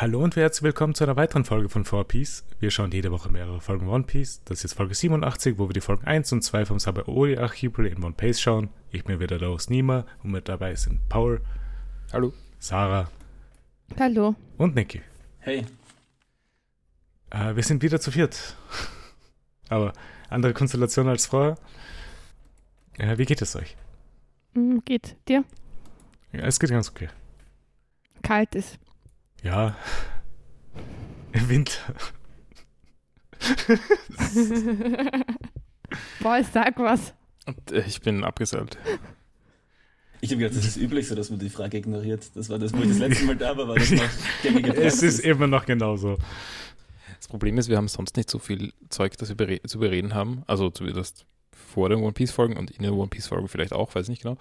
Hallo und herzlich willkommen zu einer weiteren Folge von 4Piece. Wir schauen jede Woche mehrere Folgen One Piece. Das ist jetzt Folge 87, wo wir die Folgen 1 und 2 vom Sabaody Archipel in One Piece schauen. Ich bin wieder da aus Nima und mit dabei sind Paul. Hallo. Sarah. Hallo. Und Niki. Hey. Äh, wir sind wieder zu viert. Aber andere Konstellation als vorher. Äh, wie geht es euch? Mm, geht. Dir? Ja, es geht ganz okay. Kalt ist. Ja. Im Winter. Boah, sag was. Und, äh, ich bin abgeseilt. Ich habe gedacht, das ist üblich so, dass man die Frage ignoriert. Das war das, wo ich das letzte Mal da war, war das noch gängige Es ist immer noch genauso. Das Problem ist, wir haben sonst nicht so viel Zeug, das wir zu bereden haben. Also zumindest vor den One Piece Folgen und in den One Piece Folgen vielleicht auch, weiß nicht genau.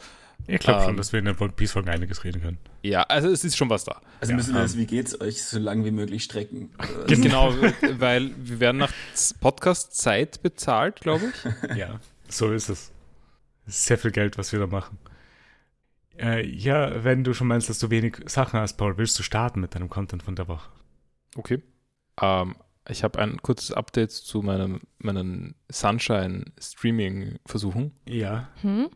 Ich glaube schon, Ähm. dass wir in der One Piece Folge einiges reden können. Ja, also es ist schon was da. Also Ja, müssen wir ähm. das, wie geht's euch, so lang wie möglich strecken. Genau, weil wir werden nach Podcast-Zeit bezahlt, glaube ich. Ja, so ist es. Sehr viel Geld, was wir da machen. Äh, ja, wenn du schon meinst, dass du wenig Sachen hast, Paul, willst du starten mit deinem Content von der Woche? Okay. Ähm, ich habe ein kurzes Update zu meinem, meinen Sunshine-Streaming-Versuchen. Ja. Hm?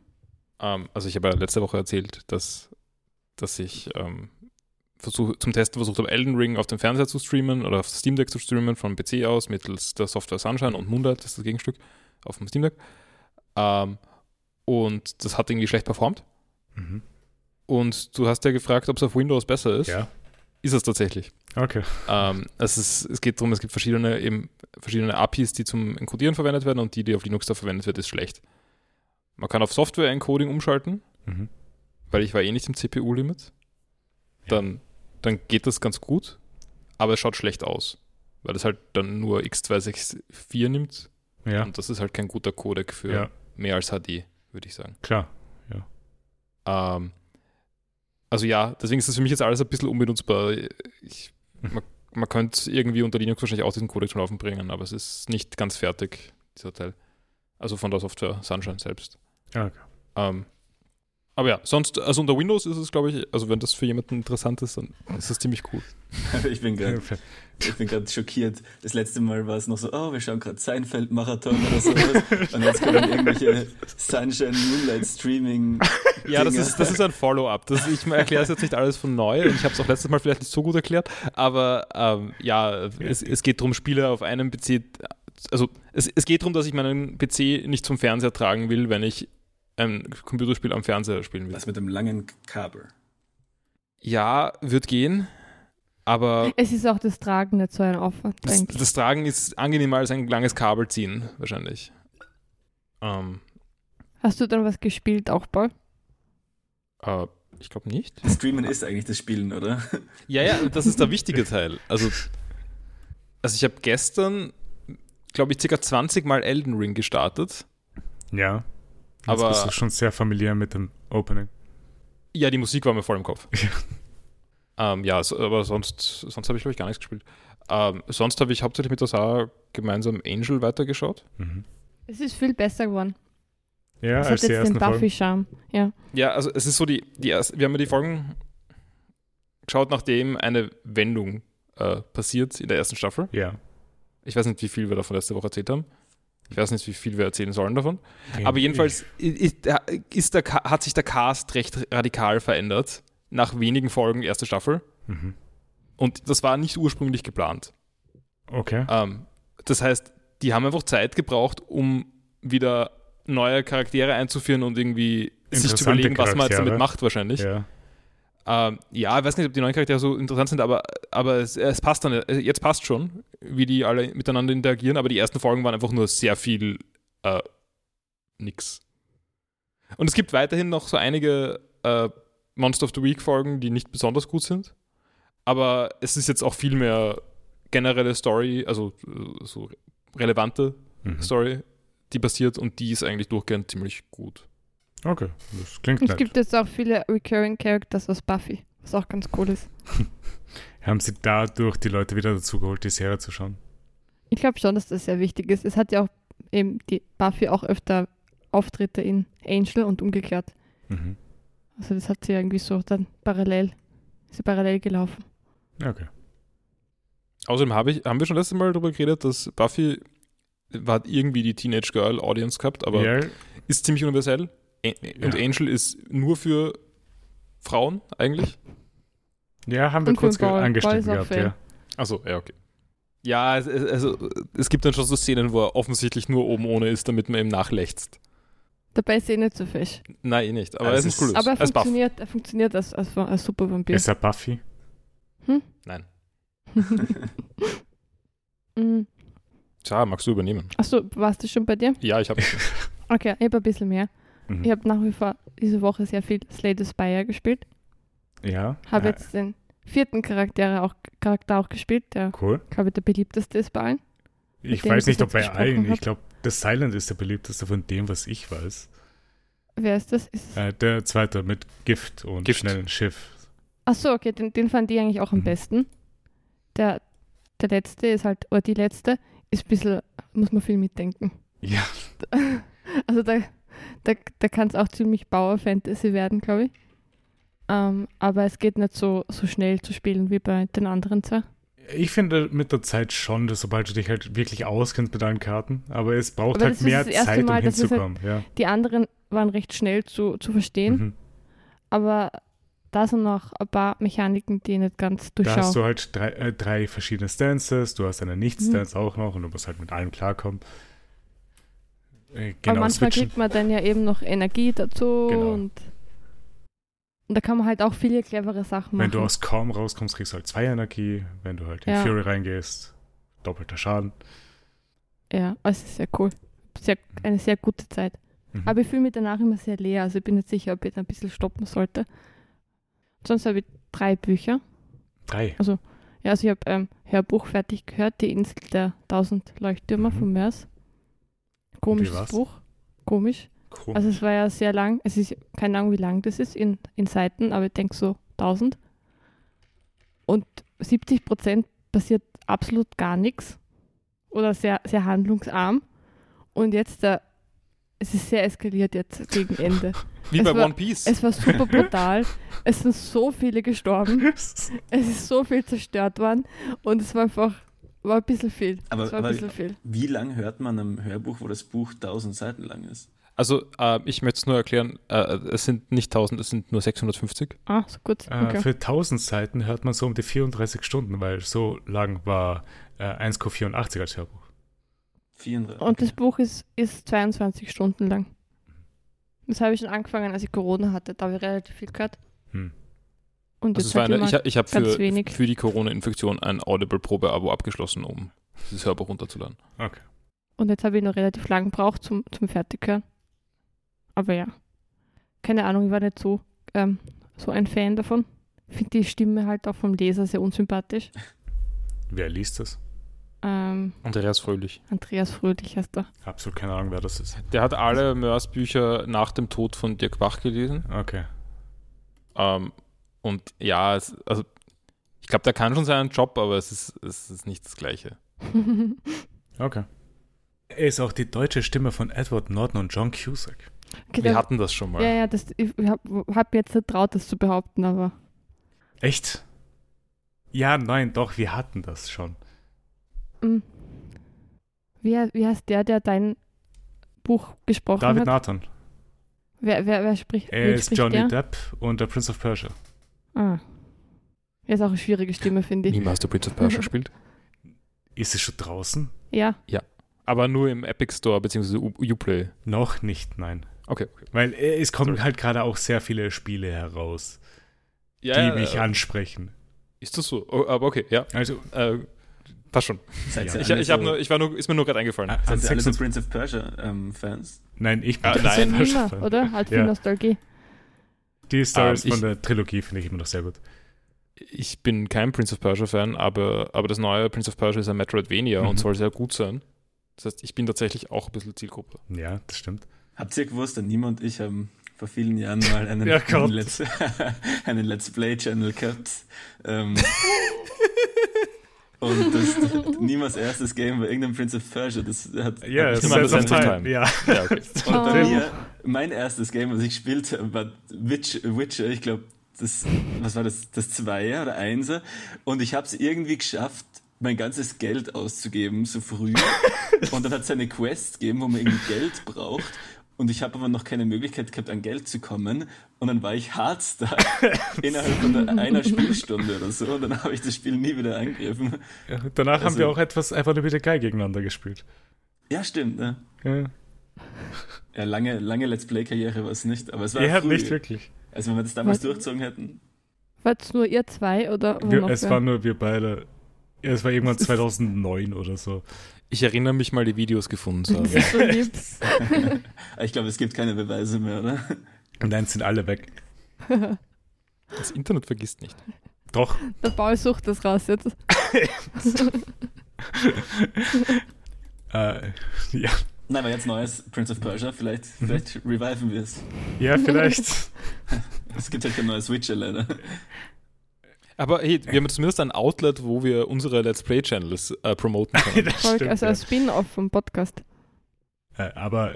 Ähm, also ich habe ja letzte Woche erzählt, dass, dass ich ähm, versuch, zum Testen versucht habe, Elden Ring auf dem Fernseher zu streamen oder auf Steam Deck zu streamen, vom PC aus, mittels der Software Sunshine und Moonlight, das ist das Gegenstück, auf dem Steam Deck. Ähm, und das hat irgendwie schlecht performt. Mhm. Und du hast ja gefragt, ob es auf Windows besser ist. Ja. Ist es tatsächlich. Okay. Ähm, es, ist, es geht darum, es gibt verschiedene, eben, verschiedene APIs, die zum Encodieren verwendet werden und die, die auf Linux da verwendet wird, ist schlecht. Man kann auf Software-Encoding umschalten, Mhm. weil ich war eh nicht im CPU-Limit. Dann, dann geht das ganz gut, aber es schaut schlecht aus, weil es halt dann nur X264 nimmt Ja, und das ist halt kein guter Codec für ja, mehr als HD, würde ich sagen. klar. Ähm, also ja, deswegen ist das für mich jetzt alles ein bisschen unbenutzbar. Ich, man, man könnte irgendwie unter Linux wahrscheinlich auch diesen Codec zum Laufen bringen, aber es ist nicht ganz fertig, dieser Teil. Also von der Software Sunshine selbst. Ja, okay. Ähm, aber ja, sonst, also unter Windows ist es, glaube ich, also wenn das für jemanden interessant ist, dann ist das ziemlich cool. ich bin gerade ich bin gerade schockiert. Das letzte Mal war es noch so, oh, wir schauen gerade Seinfeld-Marathon oder sowas. Und jetzt kommen irgendwelche Sunshine Moonlight Streaming. Ja, das ist, das ist ein Follow-up. Ich erkläre es jetzt nicht alles von neu und ich habe es auch letztes Mal vielleicht nicht so gut erklärt, aber ähm, ja, es, es geht darum, Spiele auf einem PC, also es, es geht darum, dass ich meinen PC nicht zum Fernseher tragen will, wenn ich ein Computerspiel am Fernseher spielen will. Was mit dem langen Kabel. Ja, wird gehen, aber Es ist auch das Tragen nicht so ein Aufwand, das, denke ich. das Tragen ist angenehmer als ein langes Kabel ziehen, wahrscheinlich. Ähm, Hast du dann was gespielt, auch Paul? äh, ich glaube nicht. Streamen ist eigentlich das Spielen, oder? Ja, ja, das ist der wichtige Teil. Also, also ich habe gestern, glaube ich, circa 20 Mal Elden Ring gestartet. Ja. Jetzt Aber- bist du schon sehr familiär mit dem Opening. Ja, die Musik war mir voll im Kopf. Ja. Ähm, ja, so, aber sonst, sonst habe ich, glaube ich, gar nichts gespielt. Ähm, sonst habe ich hauptsächlich mit der Sarah gemeinsam Angel weitergeschaut. Mhm. Es ist viel besser geworden. Ja, es als hat die jetzt den. Buffy-Charme. Ja. Ja, also es ist so die, die erste, wir haben ja die Folgen geschaut, nachdem eine Wendung äh, passiert in der ersten Staffel. Ja. Ich weiß nicht, wie viel wir davon letzte Woche erzählt haben. Ich weiß nicht, wie viel wir erzählen sollen davon. Aber jedenfalls ist, ist der, hat sich der Cast recht radikal verändert nach wenigen Folgen erste Staffel. Mhm. Und das war nicht ursprünglich geplant. Okay. Ähm, das heißt, die haben einfach Zeit gebraucht, um wieder neue Charaktere einzuführen und irgendwie sich zu überlegen, was man jetzt damit macht wahrscheinlich. Ja. Ähm, ja ich weiß nicht, ob die neuen Charaktere so interessant sind, aber, aber es, es passt dann. äh, Jetzt passt schon, wie die alle miteinander interagieren, aber die ersten Folgen waren einfach nur sehr viel äh, nix. Und es gibt weiterhin noch so einige äh, Monster of the Week Folgen, die nicht besonders gut sind. Aber es ist jetzt auch viel mehr generelle Story, also äh, so relevante Mhm. Story, die passiert und die ist eigentlich durchgehend ziemlich gut. Okay, das klingt Es nett. gibt jetzt auch viele Recurring Characters aus Buffy, was auch ganz cool ist. Haben sie dadurch die Leute wieder dazu geholt, die Serie zu schauen? Ich glaube schon, dass das sehr wichtig ist. Es hat ja auch eben die Buffy auch öfter Auftritte in Angel und umgekehrt. Mhm. Also das hat sie irgendwie so dann parallel, ist sie parallel gelaufen. Okay. Außerdem hab ich, haben wir schon letztes Mal darüber geredet, dass Buffy hat irgendwie die Teenage Girl Audience gehabt, aber ja, ist ziemlich universell. Und Ja. Angel ist nur für Frauen eigentlich. ja, haben wir Und kurz angeschnitten gehabt, ja. Achso, ja, okay. Ja, also es gibt dann schon so Szenen, wo er offensichtlich nur oben ohne ist, damit man ihm nachlächzt. Dabei ist er eh nicht so fesch. Nein, eh nicht. Aber Also es es ist cool. ist- Aber er als Buff. funktioniert, er funktioniert als, als, als super Vampir. Ist er Buffy? Nein. Mhm. Tja, magst du übernehmen? Achso, warst du schon bei dir? Ja, ich habe. Okay, ich habe ein bisschen mehr. Mhm. Ich habe nach wie vor diese Woche sehr viel Slay the Spire gespielt. Ja. Habe ja, jetzt den vierten Charakter auch, Charakter auch gespielt, der, Cool. glaube ich, der beliebteste ist bei allen. Ich weiß ich nicht, ob bei allen. hab. Ich glaube, der Silent ist der beliebteste von dem, was ich weiß. Wer ist das? Ist Äh, der zweite mit Gift und Gift. schnellen Schiff. Achso, okay, den, den fand ich eigentlich auch am Mhm. besten. Der, der letzte ist halt, oder die letzte, ist ein bisschen, muss man viel mitdenken. Ja. Also da, da, da kann es auch ziemlich Power Fantasy werden, glaube ich. Ähm, aber es geht nicht so, so schnell zu spielen wie bei den anderen zwei. Ich finde mit der Zeit schon, dass sobald du dich halt wirklich auskennst mit allen Karten, aber es braucht Aber halt mehr Zeit, um Mal, es halt hinzukommen. ja. Die anderen waren recht schnell zu, zu verstehen, Mhm. aber da sind noch ein paar Mechaniken, die ich nicht ganz Da hast durchschaue. du halt drei, äh, drei verschiedene Stances, du hast eine Mhm. Nicht-Stance auch noch und du musst halt mit allem klarkommen. Äh, aber genau, manchmal switchen. kriegt man dann ja eben noch Energie dazu Genau. und, und da kann man halt auch viele clevere Sachen Wenn machen. du aus Calm rauskommst, kriegst du halt zwei Energie. Wenn du halt in Ja. Fury reingehst, doppelter Schaden. ja, es ist sehr cool. Sehr, eine sehr gute Zeit. Mhm. Aber ich fühle mich danach immer sehr leer. Also ich bin nicht sicher, ob ich ein bisschen stoppen sollte. Sonst habe ich drei Bücher. Drei. Ja, also ich habe ähm, Hörbuch fertig gehört, Die Insel der tausend Leuchttürmer Mhm. von Mörs. Komisches? Buch. Komisch. Cool. Also es war ja sehr lang. Es ist keine Ahnung, wie lang das ist in, in Seiten, aber ich denke so 1000. Und 70 Prozent passiert absolut gar nichts. Oder sehr, sehr handlungsarm. Und jetzt, äh, es ist sehr eskaliert jetzt gegen Ende. Wie Es bei war- One Piece. Es war super brutal. es sind so viele gestorben. Es ist so viel zerstört worden. Und es war einfach, war ein bisschen viel. Aber- aber- bisschen viel. Wie lang hört man am Hörbuch, wo das Buch 1000 Seiten lang ist? Also, äh, ich möchte es nur erklären, äh, es sind nicht 1000, es sind nur 650. Ah, so gut. Äh, Okay. Für 1000 Seiten hört man so um die 34 Stunden, weil so lang war äh, 1,84 als Hörbuch. 34. Und das Buch ist, ist 22 Stunden lang. Das habe ich schon angefangen, als ich Corona hatte. Da habe ich relativ viel gehört. Hm. Und Also jetzt es war halt eine, ich, ich habe für, wenig. für die Corona-Infektion ein Audible-Probe-Abo abgeschlossen, um dieses Hörbuch runterzuladen. Okay. und jetzt habe ich noch relativ lang gebraucht zum, zum Fertighören. Aber ja. Keine Ahnung, ich war nicht so, ähm, so ein Fan davon. Ich finde die Stimme halt auch vom Leser sehr unsympathisch. Wer liest das? Ähm, Andreas Fröhlich. Andreas Fröhlich heißt er. Absolut keine Ahnung, wer das ist. Der hat alle Mörs-Bücher nach dem Tod von Dirk Bach gelesen. Okay. Ähm, und ja, es, also ich glaube, der kann schon seinen Job, aber es ist, es ist nicht das Gleiche. Okay. Er ist auch die deutsche Stimme von Edward Norton und John Cusack. Okay, Wir da- hatten das schon mal. ja, ja, das, ich habe hab jetzt nicht traut, das zu behaupten, aber Echt? Ja, nein, doch, wir hatten das schon. mm. wie, wie heißt der, der dein Buch gesprochen David hat? Nathan. Wer, wer, wer spricht? Er ist spricht Johnny der? Depp und der Prince of Persia. Ah. Er ist auch eine schwierige Stimme, finde ich. Niemals der Prince of Persia gespielt. Ist es schon draußen? Ja, Aber nur im Epic Store bzw. Uplay. Noch nicht, nein. Okay, okay. Weil äh, es kommen Sorry. halt gerade auch sehr viele Spiele heraus, Ja, die ja, mich äh, ansprechen. Ist das so? Oh, aber okay, ja. Also, Äh, passt schon. Seid Ja. ihr Ich, ich so, nur, ich war nur, ist mir nur gerade eingefallen. seid ihr alle so 26 Prince of Persia ähm, Fans? nein, ich bin Ah, Prince nein. Persia oder? Halt viel Ja. Nostalgie. Die Stories Ähm, ich- von der Trilogie finde ich immer noch sehr gut. Ich bin kein Prince of Persia Fan, aber, aber das neue Prince of Persia ist ein Metroidvania Mhm. und soll sehr gut sein. Das heißt, ich bin tatsächlich auch ein bisschen Zielgruppe. Ja, das stimmt. Habt ihr gewusst, der Nima und ich haben vor vielen Jahren mal einen, Ja, einen, Let's, einen Let's Play-Channel gehabt. Ähm, und das, Nimas erstes Game war irgendein Prince of Persia. Das hat, ist Sands Sands of of Time. Time. Ja. Ja, okay. Und bei Oh. mir, mein erstes Game, was ich gespielt habe, war Witch, Witcher, ich glaube, das, was war das, das Zweier oder Einser. Und ich habe es irgendwie geschafft, mein ganzes Geld auszugeben, so früh. und dann hat es eine Quest gegeben, wo man irgendwie Geld braucht. Und ich habe aber noch keine Möglichkeit gehabt, an Geld zu kommen. Und dann war ich Hardstyle innerhalb von einer Spielstunde oder so. Und dann habe ich das Spiel nie wieder angegriffen. Ja, danach haben Also- wir auch etwas einfach nur wieder geil gegeneinander gespielt. Ja, stimmt. Ne? Ja, Ja, lange, lange Let's Play-Karriere war es nicht. Aber es war ja früh. nicht wirklich. Also wenn wir das damals Was? durchzogen hätten. War es nur ihr zwei oder Wir, noch es waren nur wir beide. Ja, es war irgendwann 2009 oder so. Ich erinnere mich mal, die Videos gefunden zu haben. So. Ich glaube, es gibt keine Beweise mehr, oder? Und dann sind alle weg. Das Internet vergisst nicht. Doch. Der Paul sucht das raus jetzt. Äh, ja. Nein, aber jetzt neues Prince of Persia. Vielleicht, Mhm. vielleicht reviven wir es. ja, vielleicht. Es gibt halt kein neues Witcher leider. Aber hey, wir haben zumindest ein Outlet, wo wir unsere Let's Play-Channels äh, promoten können. das stimmt, also ja. ein Spin-off vom Podcast. Äh, aber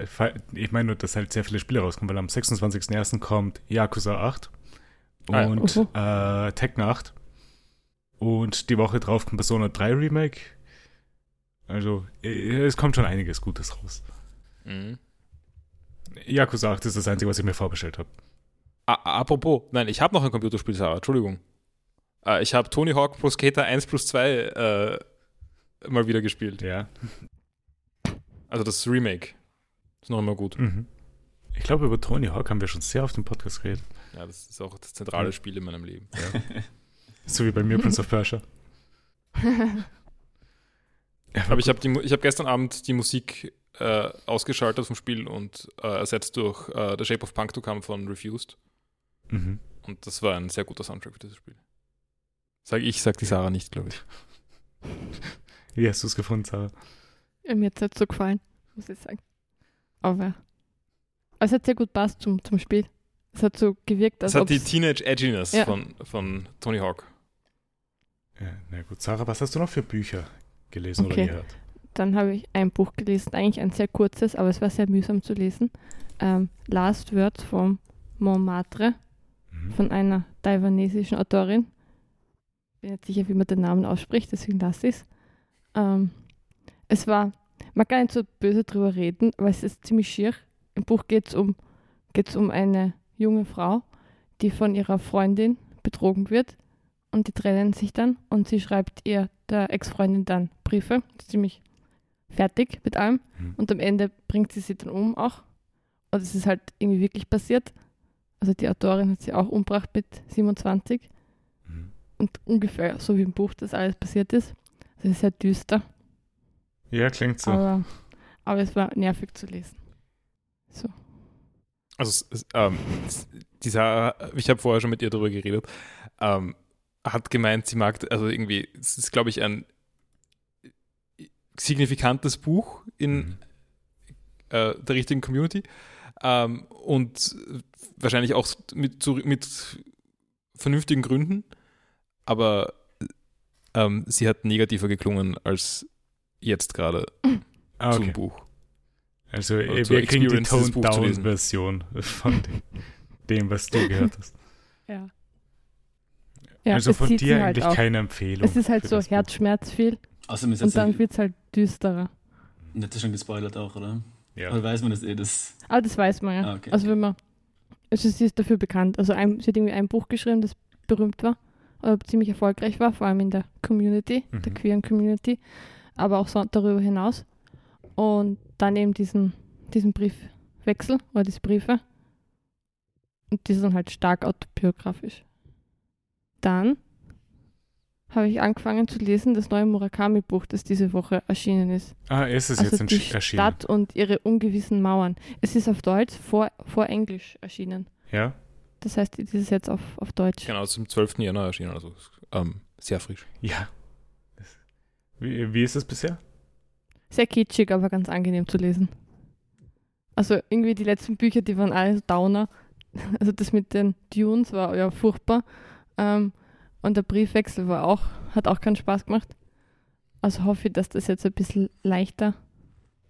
ich meine nur, dass halt sehr viele Spiele rauskommen, weil am 26.01. kommt Yakuza 8 Ah ja. und Uhu. äh, Tekken 8. Und die Woche drauf kommt Persona 3 Remake. Also, äh, es kommt schon einiges Gutes raus. Mhm. Yakuza 8 ist das Einzige, was ich mir vorbestellt habe. Apropos, nein, ich habe noch ein Computerspiel, Sarah, Entschuldigung. Äh, ich habe Tony Hawk Pro Skater 1 plus 2 äh, mal wieder gespielt. Ja. Also das Remake. Ist noch immer gut. Mhm. Ich glaube, über Tony Hawk haben wir schon sehr auf dem Podcast geredet. Ja, das ist auch das zentrale Spiel in meinem Leben. So wie bei mir Prince of Persia. Ja, Aber ich habe hab gestern Abend die Musik äh, ausgeschaltet vom Spiel und äh, ersetzt durch äh, The Shape of Punk to Come von Refused. Mhm. Und das war ein sehr guter Soundtrack für dieses Spiel. Sag ich, sagt die Sarah nicht, glaube ich. Wie hast du es gefunden, Sarah? Ja, Mir hat es nicht so gefallen, muss ich sagen. Aber es hat sehr gut passt zum, zum Spiel. Es hat so gewirkt, als Das hat die Teenage Edginess Ja. von, von Tony Hawk. Ja, na gut, Sarah, was hast du noch für Bücher gelesen Okay. oder gehört? Dann habe ich ein Buch gelesen, eigentlich ein sehr kurzes, aber es war sehr mühsam zu lesen. Ähm, Last Words von Montmartre Mhm. von einer taiwanesischen Autorin. Bin jetzt sicher, wie man den Namen ausspricht, deswegen lasse ich es. Ähm, es war, man kann nicht so böse drüber reden, aber es ist ziemlich schier. Im Buch geht es um, geht's um eine junge Frau, die von ihrer Freundin betrogen wird und die trennen sich dann und sie schreibt ihr, der Ex-Freundin, dann Briefe, ziemlich fertig mit allem Mhm. und am Ende bringt sie sie dann um auch. Und es ist halt irgendwie wirklich passiert. Also die Autorin hat sie auch umgebracht mit 27 Mhm. Und ungefähr so wie im Buch das alles passiert ist. Es ist sehr düster, Ja, klingt so. aber, aber es war nervig zu lesen. So. Also, es, es, ähm, die Sarah, ich habe vorher schon mit ihr darüber geredet, ähm, hat gemeint, sie mag, also irgendwie, es ist, glaube ich, ein signifikantes Buch in Mhm. äh, der richtigen Community ähm, und wahrscheinlich auch mit, zu, mit vernünftigen Gründen, aber ähm, sie hat negativer geklungen als jetzt gerade Ah, zum okay. Buch. Also Oder äh, zur wir kriegen die. Toned-Down-Version von dem, dem, was du gehört hast. Ja. Ja, also von dir sie eigentlich halt keine Empfehlung. Es ist halt so das Buch. Herzschmerz viel Außerdem ist und dann wird es halt düsterer. nicht das schon gespoilert auch, oder? Ja. Oder weiß man das eh? Das Aber das weiß man ja. Ah, okay. Also wenn man, also sie ist dafür bekannt. Also ein, sie hat irgendwie ein Buch geschrieben, das berühmt war, oder ziemlich erfolgreich war, vor allem in der Community, der Mhm. queeren Community, aber auch so darüber hinaus. Und dann eben diesen, diesen Briefwechsel oder diese Briefe. Und die sind halt stark autobiografisch. Dann habe ich angefangen zu lesen das neue Murakami-Buch, das diese Woche erschienen ist. Ah, es ist also jetzt die erschienen. Stadt und ihre ungewissen Mauern. Es ist auf Deutsch vor, vor Englisch erschienen. Ja? Das heißt, es ist jetzt auf, auf Deutsch. Genau, zum 12. Januar erschienen, also ähm, sehr frisch. Ja. Wie, wie ist es bisher? Sehr kitschig, aber ganz angenehm zu lesen. Also irgendwie die letzten Bücher, die waren alle so Downer. Also das mit den Dunes war ja furchtbar. Ähm, und der Briefwechsel war auch, hat auch keinen Spaß gemacht. Also hoffe ich, dass das jetzt ein bisschen leichter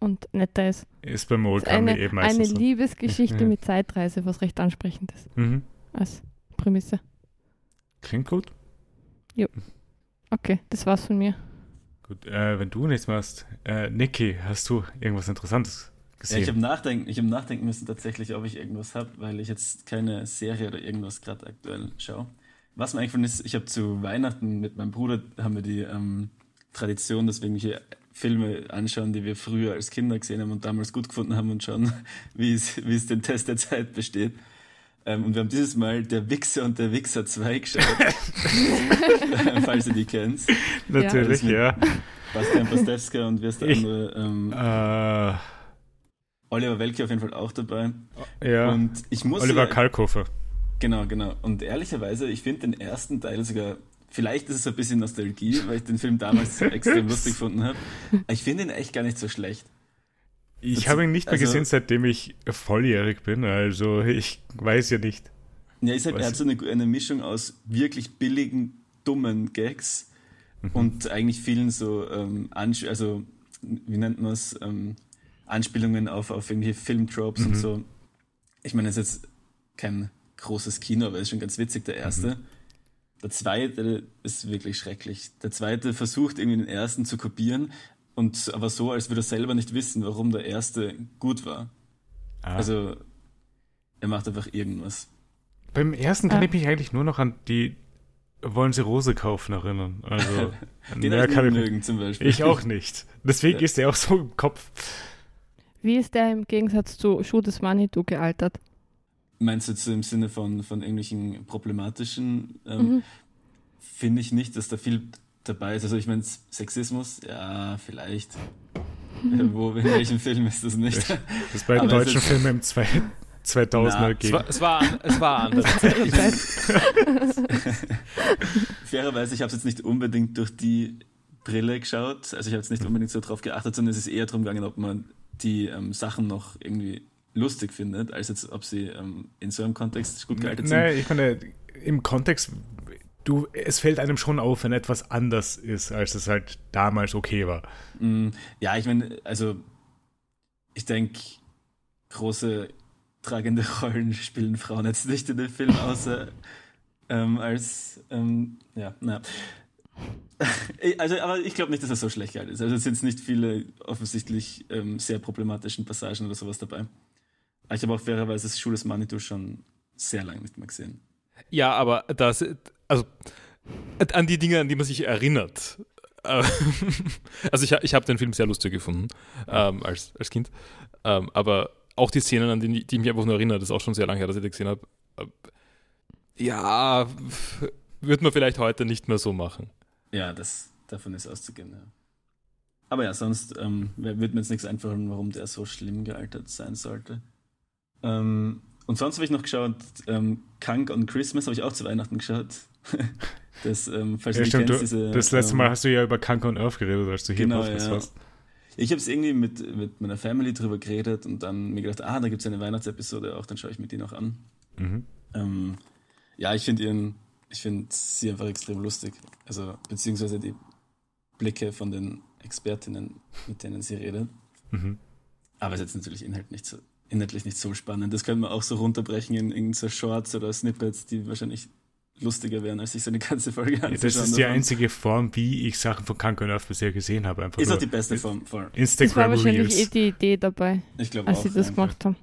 und netter ist. Ist beim ist Murakami eine, eben eine meistens so. Liebesgeschichte Ja. mit Zeitreise, was recht ansprechend ist Mhm. als Prämisse. Klingt gut. Okay, das war's von mir. Gut, äh, wenn du nichts machst, äh, Niki, hast du irgendwas Interessantes gesehen? Ja, ich habe nachdenken, hab nachdenken müssen tatsächlich, ob ich irgendwas habe, weil ich jetzt keine Serie oder irgendwas gerade aktuell schaue. Was mir eingefallen ist, ich habe zu Weihnachten mit meinem Bruder, haben wir die ähm, Tradition, dass wir irgendwelche Filme anschauen, die wir früher als Kinder gesehen haben und damals gut gefunden haben und schauen, wie es, wie es den Test der Zeit besteht. Ähm, und wir haben dieses Mal Der Wichser und der Wichser 2 geschaut. falls du die kennst. Natürlich, ja. Bastian Pastewska und wer ist der Ich- andere? Ähm, Äh, Oliver Welke auf jeden Fall auch dabei. ja. Und ich muss Oliver ja, Kalkofer. Genau, genau. Und ehrlicherweise, ich finde den ersten Teil sogar, vielleicht ist es ein bisschen Nostalgie, weil ich den Film damals extrem lustig gefunden habe. Ich finde ihn echt gar nicht so schlecht. Ich habe ihn nicht mehr also- gesehen, seitdem ich volljährig bin, also ich weiß ja nicht. Ja, ist halt, er hat so eine, eine Mischung aus wirklich billigen, dummen Gags Mhm. und eigentlich vielen so, ähm, also, wie nennt man es, ähm, Anspielungen auf, auf irgendwelche Filmtropes Mhm. und so. Ich meine, es ist jetzt kein großes Kino, aber es ist schon ganz witzig, der erste. Mhm. Der zweite ist wirklich schrecklich. Der zweite versucht irgendwie den ersten zu kopieren und aber so, als würde er selber nicht wissen, warum der erste gut war. Ah. Also, er macht einfach irgendwas. Beim ersten kann Ah. ich mich eigentlich nur noch an die Wollen Sie Rose kaufen erinnern. Also, Den mehr kann nicht ich, mögen zum Beispiel. ich auch nicht. Deswegen Ja. ist er auch so im Kopf. Wie ist der im Gegensatz zu Schuh des Manitou gealtert? Meinst du jetzt im Sinne von, von irgendwelchen problematischen, ähm, Mhm. finde ich nicht, dass da viel dabei ist. Also ich meine, Sexismus, ja, vielleicht. Äh, Wo, in welchem Film ist das nicht? Das bei Aber es deutschen ist- Filmen im zwei, 2000er Na, Es war, es war, es war anders. Fairerweise, ich habe es jetzt nicht unbedingt durch die Brille geschaut. Also ich habe jetzt nicht unbedingt so drauf geachtet, sondern es ist eher darum gegangen, ob man die ähm, Sachen noch irgendwie lustig findet, als jetzt, ob sie ähm, in so einem Kontext gut gealtet sind. Nein, ich meine, im Kontext, du, es fällt einem schon auf, wenn etwas anders ist, als es halt damals okay war. Mm, Ja, ich meine, also ich denke, große tragende Rollen spielen Frauen jetzt nicht in dem Film, außer ähm, als, ähm, ja, na. Also, aber ich glaube nicht, dass er so schlecht gehalten ist. Also es sind nicht viele offensichtlich ähm, sehr problematischen Passagen oder sowas dabei. Aber ich habe auch fairerweise das Schule des Manitou schon sehr lange nicht mehr gesehen. Ja, aber das, also an die Dinge, an die man sich erinnert. Äh, Also ich, ich habe den Film sehr lustig gefunden ähm, als, als Kind. Ähm, aber auch die Szenen, an die, die ich mich einfach nur erinnere, das ist auch schon sehr lange her, dass ich die gesehen habe. Äh, Ja, würde man vielleicht heute nicht mehr so machen. Ja, das, davon ist auszugehen, ja. Aber ja, sonst ähm, wird mir jetzt nichts einfallen, warum der so schlimm gealtert sein sollte. Ähm, und sonst habe ich noch geschaut, ähm, Kunk on Christmas habe ich auch zu Weihnachten geschaut. das, ähm, falls Ja, stimmt, kennst, diese, das letzte ähm, Mal hast du ja über Kanker und Earth geredet, als du hier Genau, Podcast ja. warst. Ich habe es irgendwie mit, mit meiner Family drüber geredet und dann mir gedacht, ah, da gibt es eine Weihnachtsepisode auch, dann schaue ich mir die noch an. Mhm. Ähm, ja, ich finde ihren, ich finde sie einfach extrem lustig. Also, beziehungsweise die Blicke von den Expertinnen, mit denen sie redet. Mhm. Aber es ist jetzt natürlich inhalt nicht so, inhaltlich nicht so spannend. Das können wir auch so runterbrechen in irgendeine Shorts oder Snippets, die wahrscheinlich lustiger wären, als sich so eine ganze Folge Ja, anzuschauen. das ist die davon. einzige Form, wie ich Sachen von Kanker und Earth bisher gesehen habe. Einfach Ist auch die beste Form, voll. Das war Instagram wahrscheinlich eh Reels. die Idee dabei, Ich glaube als auch. sie das ja. gemacht haben.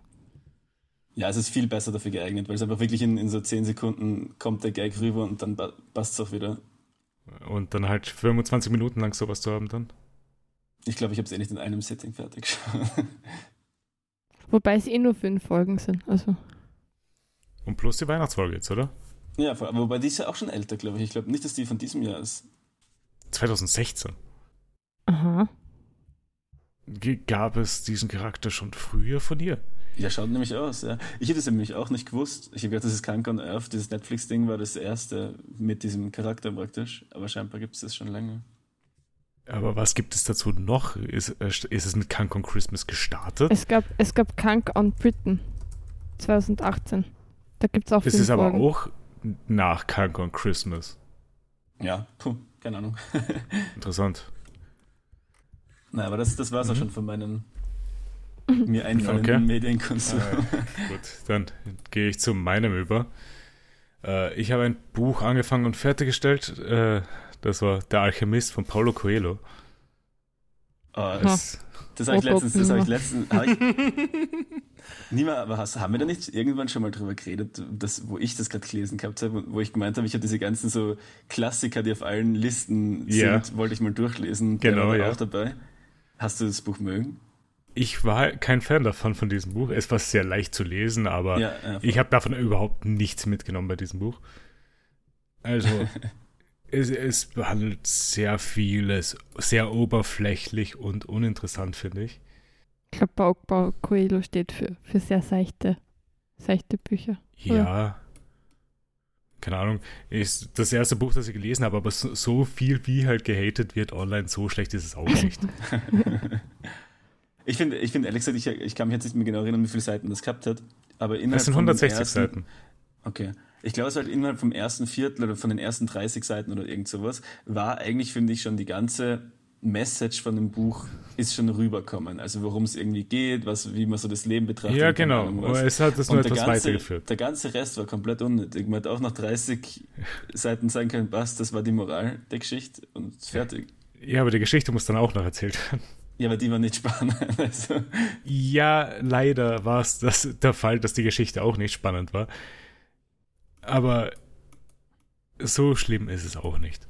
Ja, es ist viel besser dafür geeignet, weil es einfach wirklich in, in so 10 Sekunden kommt der Gag rüber und dann passt es auch wieder. Und dann halt 25 Minuten lang sowas zu haben dann. Ich glaube, ich habe es eh nicht in einem Setting fertig geschaut. Wobei es eh nur fünf Folgen sind. Also Und plus die Weihnachtsfolge jetzt, oder? ja, wobei die ist ja auch schon älter, glaube ich. Ich glaube nicht, dass die von diesem Jahr ist. 2016. Aha. G- Gab es diesen Charakter schon früher von dir? Ja, schaut nämlich aus, ja. Ich hätte es nämlich auch nicht gewusst. Ich habe gedacht, das ist Kanker on Earth. Dieses Netflix-Ding war das erste mit diesem Charakter praktisch. Aber scheinbar gibt es das schon länger. Aber was gibt es dazu noch? Ist, äh, ist es mit Kanker und Christmas gestartet? Es gab, es gab Kunk on Britain 2018. Da gibt es auch Es fünf ist aber Folgen. auch nach Kanker und Christmas. Ja, puh, keine Ahnung. Interessant. Na, aber das, das war es auch Mhm. schon von meinen mir einfallenden Okay. Medienkonsum. Äh, gut, dann gehe ich zu meinem über. Äh, ich habe ein Buch angefangen und fertiggestellt. Äh, das war Der Alchemist von Paulo Coelho. Oh, das das habe ich letztens, das habe ich letztens, hab ich, niemand, aber hast, haben wir da nicht irgendwann schon mal drüber geredet, das, wo ich das gerade gelesen gehabt habe, wo ich gemeint habe, ich habe diese ganzen so Klassiker, die auf allen Listen Ja. sind, wollte ich mal durchlesen. Genau, ja. auch dabei. Hast du das Buch mögen? Ich war kein Fan davon, von diesem Buch. Es war sehr leicht zu lesen, aber Ja, ich habe davon überhaupt nichts mitgenommen bei diesem Buch. Also, es, es behandelt sehr vieles, sehr oberflächlich und uninteressant, finde ich. Ich glaube, Paulo Coelho steht für, für sehr seichte, seichte Bücher. Ja. Keine Ahnung. Ist das erste Buch, das ich gelesen habe, aber so, so viel wie halt gehatet wird online, so schlecht ist es auch nicht. Ich finde, ich finde, gesagt, ich, ich kann mich jetzt nicht mehr genau erinnern, wie viele Seiten das gehabt hat, aber innerhalb Das sind von dem 160 ersten, Seiten. Okay. Ich glaube, es war halt innerhalb vom ersten Viertel oder von den ersten 30 Seiten oder irgend sowas, war eigentlich, finde ich, schon die ganze Message von dem Buch ist schon rüberkommen. Also worum es irgendwie geht, was, wie man so das Leben betrachtet. Ja, genau. Aber es hat es nur Und der etwas ganze, weitergeführt. der ganze Rest war komplett unnötig. Man hätte auch nach 30 Seiten sagen können, was, das war die Moral der Geschichte und fertig. Ja, aber die Geschichte muss dann auch noch erzählt werden. Ja, aber die war nicht spannend. Also, Ja, leider war es das, der Fall, dass die Geschichte auch nicht spannend war. Aber so schlimm ist es auch nicht.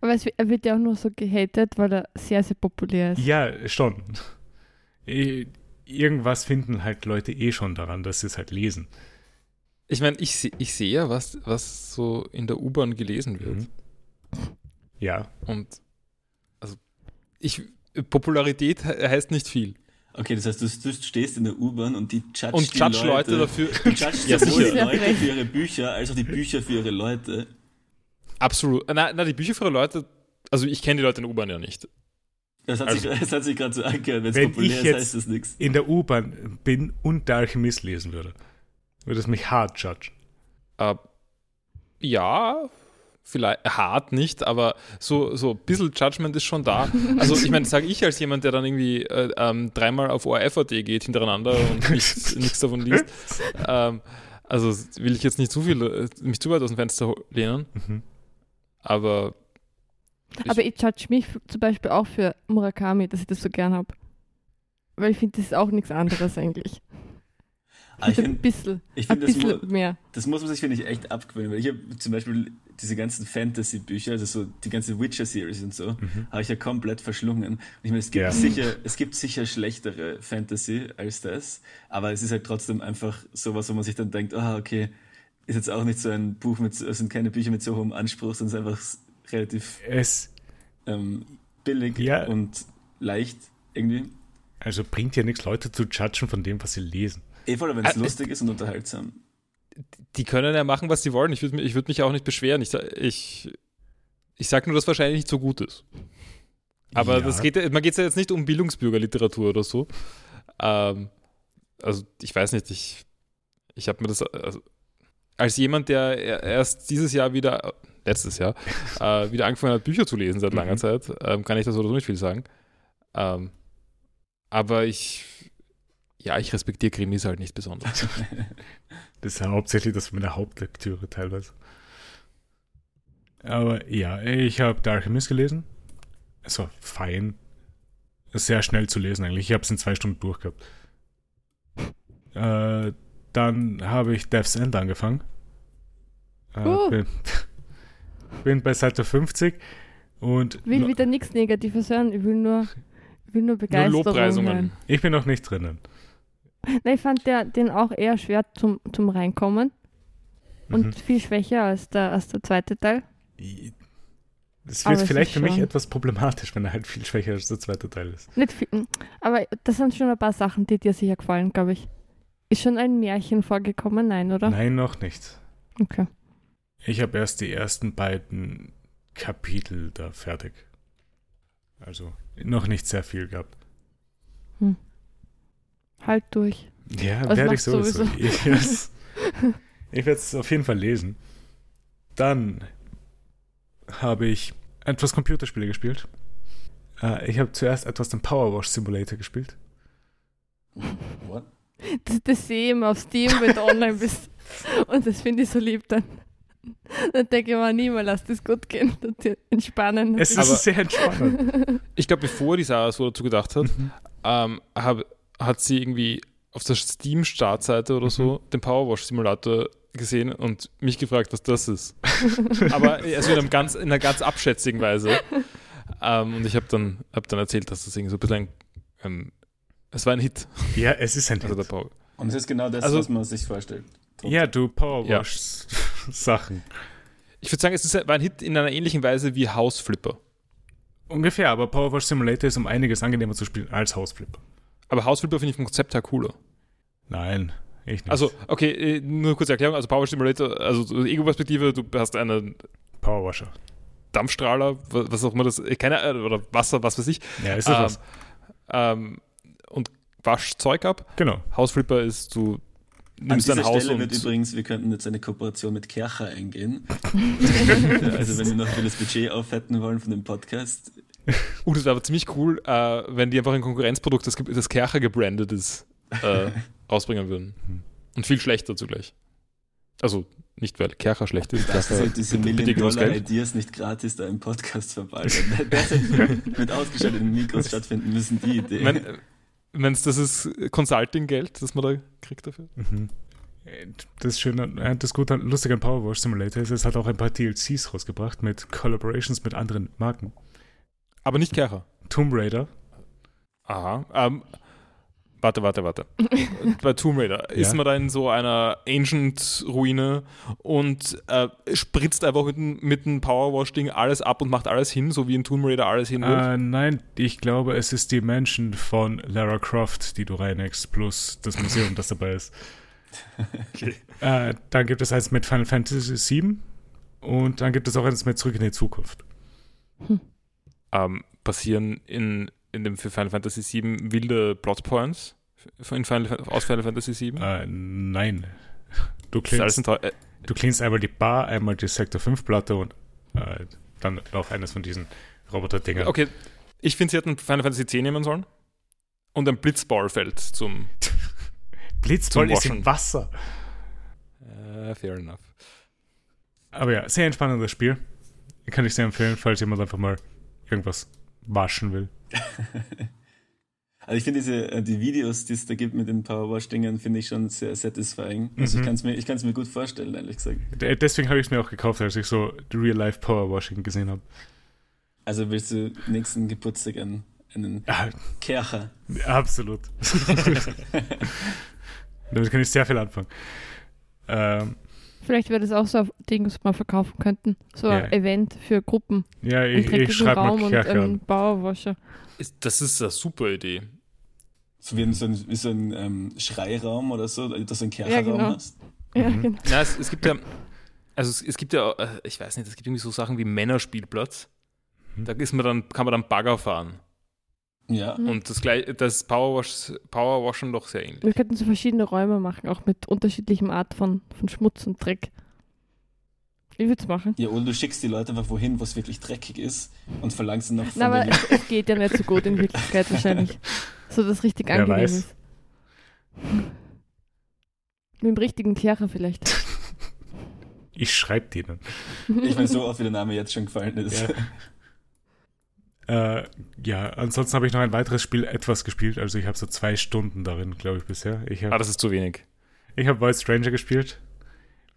Aber es, er wird ja auch nur so gehatet, weil er sehr, sehr populär ist. Ja, schon. Irgendwas finden halt Leute eh schon daran, dass sie es halt lesen. Ich meine, ich, ich sehe ja, was, was so in der U-Bahn gelesen wird. Mhm. Ja, Und also ich Popularität he- heißt nicht viel. Okay, das heißt, du, du stehst in der U-Bahn und die judge Und die judge Leute, Leute dafür. Judgest Ja, sowohl sicher. die Leute für ihre Bücher, als auch die Bücher für ihre Leute. Absolut. Na, na, die Bücher für Leute, also ich kenne die Leute in der U-Bahn ja nicht. Das hat Also- sich, das hat sich gerade so angehört. Wenn es populär ich ist, jetzt- heißt das nichts. in der U-Bahn bin und der Alchemist lesen würde, würde es mich hart judge. Äh, ja, vielleicht hart nicht, aber so, so ein bisschen Judgment ist schon da. Also ich meine, sage ich als jemand, der dann irgendwie äh, ähm, dreimal auf ORF.at geht hintereinander und nichts, nichts davon liest. Ähm, also will ich jetzt nicht zu viel, äh, mich zu weit aus dem Fenster lehnen, Mhm. aber ich- Aber ich judge mich zum Beispiel auch für Murakami, dass ich das so gern habe. Weil ich finde, das ist auch nichts anderes eigentlich. Ich ein finde, bisschen, ich ein find, das, bisschen mu mehr. das muss man sich, finde ich, echt abgewöhnen. Weil ich habe zum Beispiel diese ganzen Fantasy-Bücher, also so die ganze Witcher-Series und so, Mhm. habe ich ja komplett verschlungen. Und ich meine, es gibt, Ja. sicher, es gibt sicher schlechtere Fantasy als das, aber es ist halt trotzdem einfach sowas, wo man sich dann denkt, ah, okay, ist jetzt auch nicht so ein Buch mit, es sind keine Bücher mit so hohem Anspruch, sondern es ist einfach relativ Es ähm, billig Ja. und leicht irgendwie. also bringt ja nichts, Leute zu judgen von dem, was sie lesen. Eh voll, wenn es Ah, lustig ist und unterhaltsam. Die können ja machen, was sie wollen. Ich würde würd mich auch nicht beschweren. Ich, ich, ich sage nur, dass wahrscheinlich nicht so gut ist. Aber Ja. das geht, ja- man geht ja jetzt nicht um Bildungsbürgerliteratur oder so. Ähm, also ich weiß nicht, ich, ich habe mir das also, als jemand, der er- erst dieses Jahr wieder, letztes Jahr, äh, wieder angefangen hat, Bücher zu lesen seit langer Mhm. Zeit, ähm, kann ich das oder so nicht viel sagen. Ähm, aber ich, ja, ich respektiere Krimis halt nicht besonders. Das ist ja hauptsächlich das meine Hauptlektüre teilweise. Aber ja, ich habe The Alchemist gelesen. Es war fein. Sehr schnell zu lesen eigentlich. Ich habe es in zwei Stunden durchgehabt. Äh, dann habe ich Death's End angefangen. Äh, Uh. bin, bin bei Seite 50 und Ich will wieder nichts Negatives hören, ich will nur, ich will nur Nur Begeisterung Lobpreisungen. hören. ich bin noch nicht drinnen. Nein, ich fand der, den auch eher schwer zum, zum Reinkommen und Mhm. viel schwächer als der, als der zweite Teil. Aber wird es vielleicht für mich etwas problematisch, wenn er halt viel schwächer als der zweite Teil ist. Nicht viel, mm, aber das sind schon ein paar Sachen, die dir sicher gefallen, glaube ich. Ist schon ein Märchen vorgekommen? Nein, oder? Nein, noch nicht. Okay. Ich habe erst die ersten beiden Kapitel da fertig. Also noch nicht sehr viel gehabt. Halt durch. Ja, werde ich du sowieso. Ich, yes. ich werde es auf jeden Fall lesen. Dann habe ich etwas Computerspiele gespielt. Äh, ich habe zuerst etwas den Powerwash Simulator gespielt. What? Das, das sehe ich immer auf Steam, wenn du online bist. Und das finde ich so lieb dann. Dann denke ich mir nie mal, lass das gut gehen. Das ist entspannen. Es ist Aber- sehr entspannend. Ich glaube, bevor die Sarah so dazu gedacht hat, Mhm. ähm, hab, hat sie irgendwie auf der Steam-Startseite oder so den Powerwash-Simulator gesehen und mich gefragt, was das ist. Aber also in, einem ganz, in einer ganz abschätzigen Weise. Ähm, und ich habe dann, hab dann erzählt, dass das irgendwie so ein bisschen ein, ein es war ein Hit. Ja, es ist ein Also der Hit. Power. Und es ist genau das, Also- was man sich vorstellt. Ja, du Powerwash-Sachen. Ich würde sagen, es ist, war ein Hit in einer ähnlichen Weise wie House Flipper. Ungefähr, aber Powerwash Simulator ist um einiges angenehmer zu spielen als Hausflipper. Aber House Flipper finde ich vom Konzept her cooler. Nein, ich nicht. Also, okay, äh, nur kurze Erklärung. Also Power Simulator, also so Ego-Perspektive, du hast einen Powerwasher. Dampfstrahler, wa- was auch immer das, äh, keine Ahnung, oder Wasser, was weiß ich. Ja, ist das Ähm, was? ähm, und wasch Zeug ab. Genau. Hausflipper ist, du nimmst dein Haus Stelle wird übrigens, wir könnten jetzt eine Kooperation mit Kercher eingehen. also wenn wir noch für das Budget aufhätten wollen von dem Podcast. Uh, das wäre aber ziemlich cool, äh, wenn die einfach ein Konkurrenzprodukt, das, das Kercher gebrandet ist, äh, rausbringen würden. Und viel schlechter zugleich. Also nicht, weil Kercher schlecht ist. Das Kercher sind diese. Million-Dollar-Ideas nicht gratis da im Podcast verballern. Das hätte mit ausgeschalteten Mikros stattfinden müssen, die Idee. Wenn es das ist Consulting-Geld, das man da kriegt dafür. Mhm. Das Schöne, äh, das Gute, Lustige an Powerwash Simulator ist, es hat auch ein paar DLCs rausgebracht mit Collaborations mit anderen Marken. Aber nicht Kercher. Tomb Raider. Aha. Ähm, warte, warte, warte. Bei Tomb Raider ist man da in so einer Ancient-Ruine und äh, spritzt einfach mit, dem- mit einem Powerwash-Ding alles ab und macht alles hin, so wie in Tomb Raider alles hin wird. Äh, nein, ich glaube, es ist die Mansion von Lara Croft, die du reinigst, plus das Museum, das dabei ist. Äh, dann gibt es eins mit Final Fantasy VII und dann gibt es auch eins mit Zurück in die Zukunft. Ähm, passieren in, in dem für Final Fantasy VII wilde Plotpoints in Final, aus Final Fantasy VII? Äh, nein. Du Teu- äh, du cleanst einmal die Bar, einmal die Sektor 5 Platte und äh, dann noch eines von diesen Roboter-Dingern. Okay, ich finde, sie hätten Final Fantasy X nehmen sollen und ein Blitzballfeld zum. Blitzball zum ist im. Wasser. Äh, fair enough. Aber ja, sehr entspannendes Spiel. Kann ich sehr empfehlen, falls jemand einfach mal irgendwas waschen will. Also ich finde diese äh, die Videos, die es da gibt mit den Powerwash-Dingern, finde ich schon sehr satisfying. Also Mhm. ich kann es mir, ich mir gut vorstellen, ehrlich gesagt. Deswegen habe ich es mir auch gekauft, als ich so Real-Life Powerwashing gesehen habe. Also willst du nächsten Geburtstag einen, einen Ja, Kercher? absolut. Damit kann ich sehr viel anfangen. Ähm, Vielleicht wäre das auch so ein Ding, das wir verkaufen könnten. So ein Ja. Event für Gruppen. ja, ich, ich schreibe Raum mal und Kercher einen an. Bauerwascher. Das ist eine super Idee. So wie, ein, so ein, wie so ein ähm, Schreiraum oder so, dass du einen Kercherraum genau. hast. Ja, Mhm. genau. Na, es, es gibt ja. Also es, es gibt ja, äh, ich weiß nicht, es gibt irgendwie so Sachen wie Männerspielplatz. Mhm. Da ist man dann, kann man dann Bagger fahren. Ja. Mhm. Und das, gleich, das Powerwash, Powerwashen doch sehr ähnlich. Wir könnten so verschiedene Räume machen, auch mit unterschiedlichem Art von, von Schmutz und Dreck. Ich würde es machen. Ja, oder du schickst die Leute einfach wohin, wo es wirklich dreckig ist und verlangst dann noch von Na, aber es, es geht ja nicht so gut in Wirklichkeit wahrscheinlich. So, dass es richtig Wer angenehm weiß. ist. Mit dem richtigen Kercher vielleicht. Ich schreibe denen. Ich meine, so oft wie der Name jetzt schon gefallen ist. Ja. Äh, ja, ansonsten habe ich noch ein weiteres Spiel etwas gespielt. Also ich habe so zwei Stunden darin, glaube ich, bisher. Ich Ah, habe das ist zu wenig. ich hab Wild Stranger gespielt.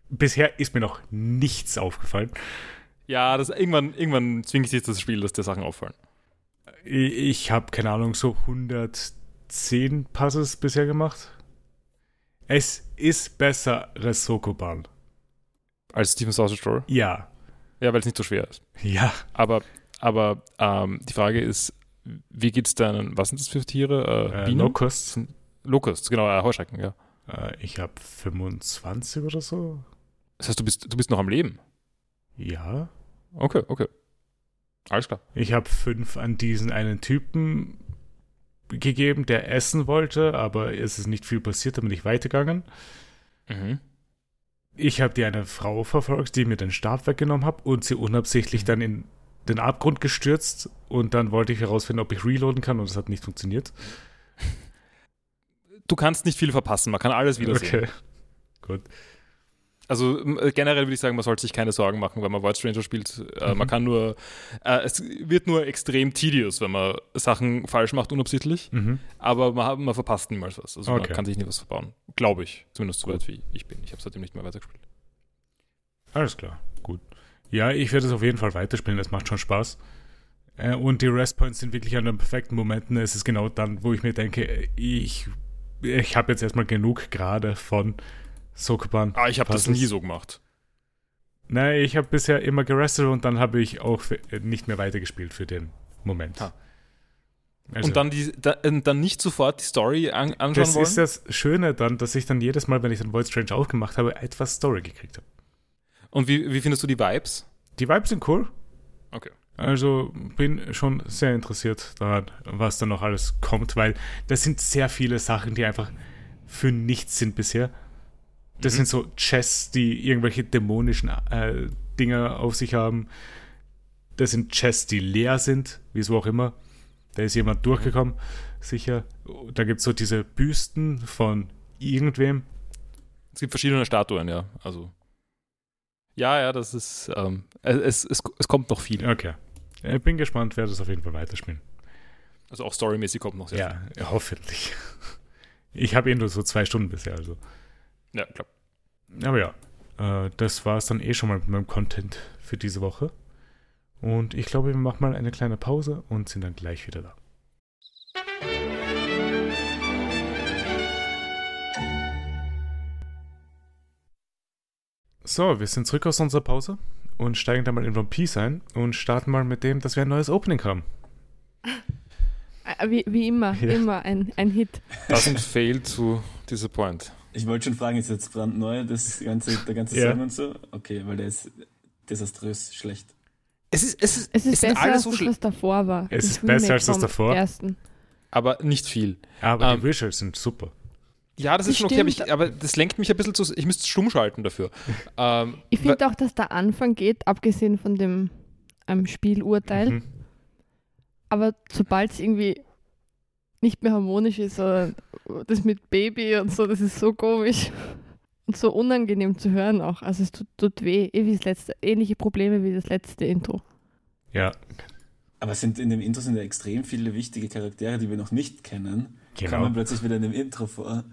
Bisher ist mir noch nichts aufgefallen. Ja, das, irgendwann, irgendwann zwingt sich das Spiel, dass dir Sachen auffallen. Ich, ich habe, keine Ahnung, so 110 Puzzles bisher gemacht. Es ist besser als Sokoban. Als Steven Sausage Roll. Ja. Ja, weil es nicht so schwer ist. Ja. Aber, aber ähm, die Frage ist, wie geht's deinen, was sind das für Tiere? Äh, Äh, Bienen? Locusts. Locusts, genau, äh, Heuschrecken, ja. Äh, ich habe 25 oder so. Das heißt, du bist, du bist noch am Leben. Ja. Okay, okay. Alles klar. Ich habe fünf an diesen einen Typen gegeben, der essen wollte, aber es ist nicht viel passiert, da bin ich weitergegangen. Mhm. Ich habe die eine Frau verfolgt, die mir den Stab weggenommen hat und sie unabsichtlich dann in den Abgrund gestürzt und dann wollte ich herausfinden, ob ich reloaden kann und es hat nicht funktioniert. Du kannst nicht viel verpassen, man kann alles wiedersehen. Okay. Gut. Also äh, generell würde ich sagen, man sollte sich keine Sorgen machen, wenn man Void Stranger spielt. Äh, Man kann nur, äh, es wird nur extrem tedious, wenn man Sachen falsch macht, unabsichtlich. Mhm. Aber man, man verpasst niemals was. Also Okay. man kann sich nie was verbauen. Glaube ich. Zumindest so weit wie ich bin. Ich habe seitdem nicht mehr weitergespielt. Alles klar, gut. Ja, ich werde es auf jeden Fall weiterspielen, das macht schon Spaß. Äh, Und die Restpoints sind wirklich an den perfekten Momenten. Es ist genau dann, wo ich mir denke, ich, ich habe jetzt erstmal genug gerade von Sokoban. Ah, ich habe das nie so gemacht. Nein, ich habe bisher immer gerestet und dann habe ich auch äh, nicht mehr weitergespielt für den Moment. Ha. Also, Und dann, die, da, äh, dann nicht sofort die Story an, anschauen das wollen? ist das Schöne dann, dass ich dann jedes Mal, wenn ich den Void Strange aufgemacht habe, etwas Story gekriegt habe. Und wie, wie findest du die Vibes? Die Vibes sind cool. Okay. Also bin schon sehr interessiert daran, was da noch alles kommt, weil das sind sehr viele Sachen, die einfach für nichts sind bisher. Das Mhm. sind so Chests, die irgendwelche dämonischen äh, Dinger auf sich haben. Das sind Chests, die leer sind, wieso auch immer. Da ist jemand durchgekommen, sicher. Da gibt es so diese Büsten von irgendwem. Es gibt verschiedene Statuen, ja. Also. Ja, ja, das ist. Ähm, es, es, es kommt noch viel. Okay. Ich bin gespannt, werde das auf jeden Fall weiterspielen. Also auch storymäßig kommt noch sehr Ja, ja hoffentlich. Ich habe eh nur so zwei Stunden bisher, also. viel. Ja, klar. Aber ja, äh, das war es dann eh schon mal mit meinem Content für diese Woche. Und ich glaube, wir machen mal eine kleine Pause und sind dann gleich wieder da. So, wir sind zurück aus unserer Pause und steigen dann mal in One Piece ein und starten mal mit dem, dass wir ein neues Opening haben. Äh, Wie, wie immer, Ja. immer ein, ein Hit. Doesn't fail to disappoint. Ich wollte schon fragen, ist jetzt brandneu, das ganze, der ganze Ja. Song und so? Okay, weil der ist desaströs schlecht. Es ist, es ist, Es ist besser alle als so das, schlecht, was davor war. Es Das ist besser als das davor. Ersten. aber nicht viel. Aber Ähm, die Visuals sind super. Ja, das ist schon okay, aber, ich, aber das lenkt mich ein bisschen zu. Ich müsste stumm schalten dafür. ähm, Ich finde auch, dass der Anfang geht, abgesehen von dem ähm, Spielurteil. Mhm. Aber sobald es irgendwie nicht mehr harmonisch ist, oder das mit Baby und so, das ist so komisch. Und so unangenehm zu hören auch. Also es tut, tut weh. Eh wie das letzte, ähnliche Probleme wie das letzte Intro. Ja, Aber es sind in dem Intro sind ja extrem viele wichtige Charaktere, die wir noch nicht kennen. genau. Kommen plötzlich wieder in dem Intro vor.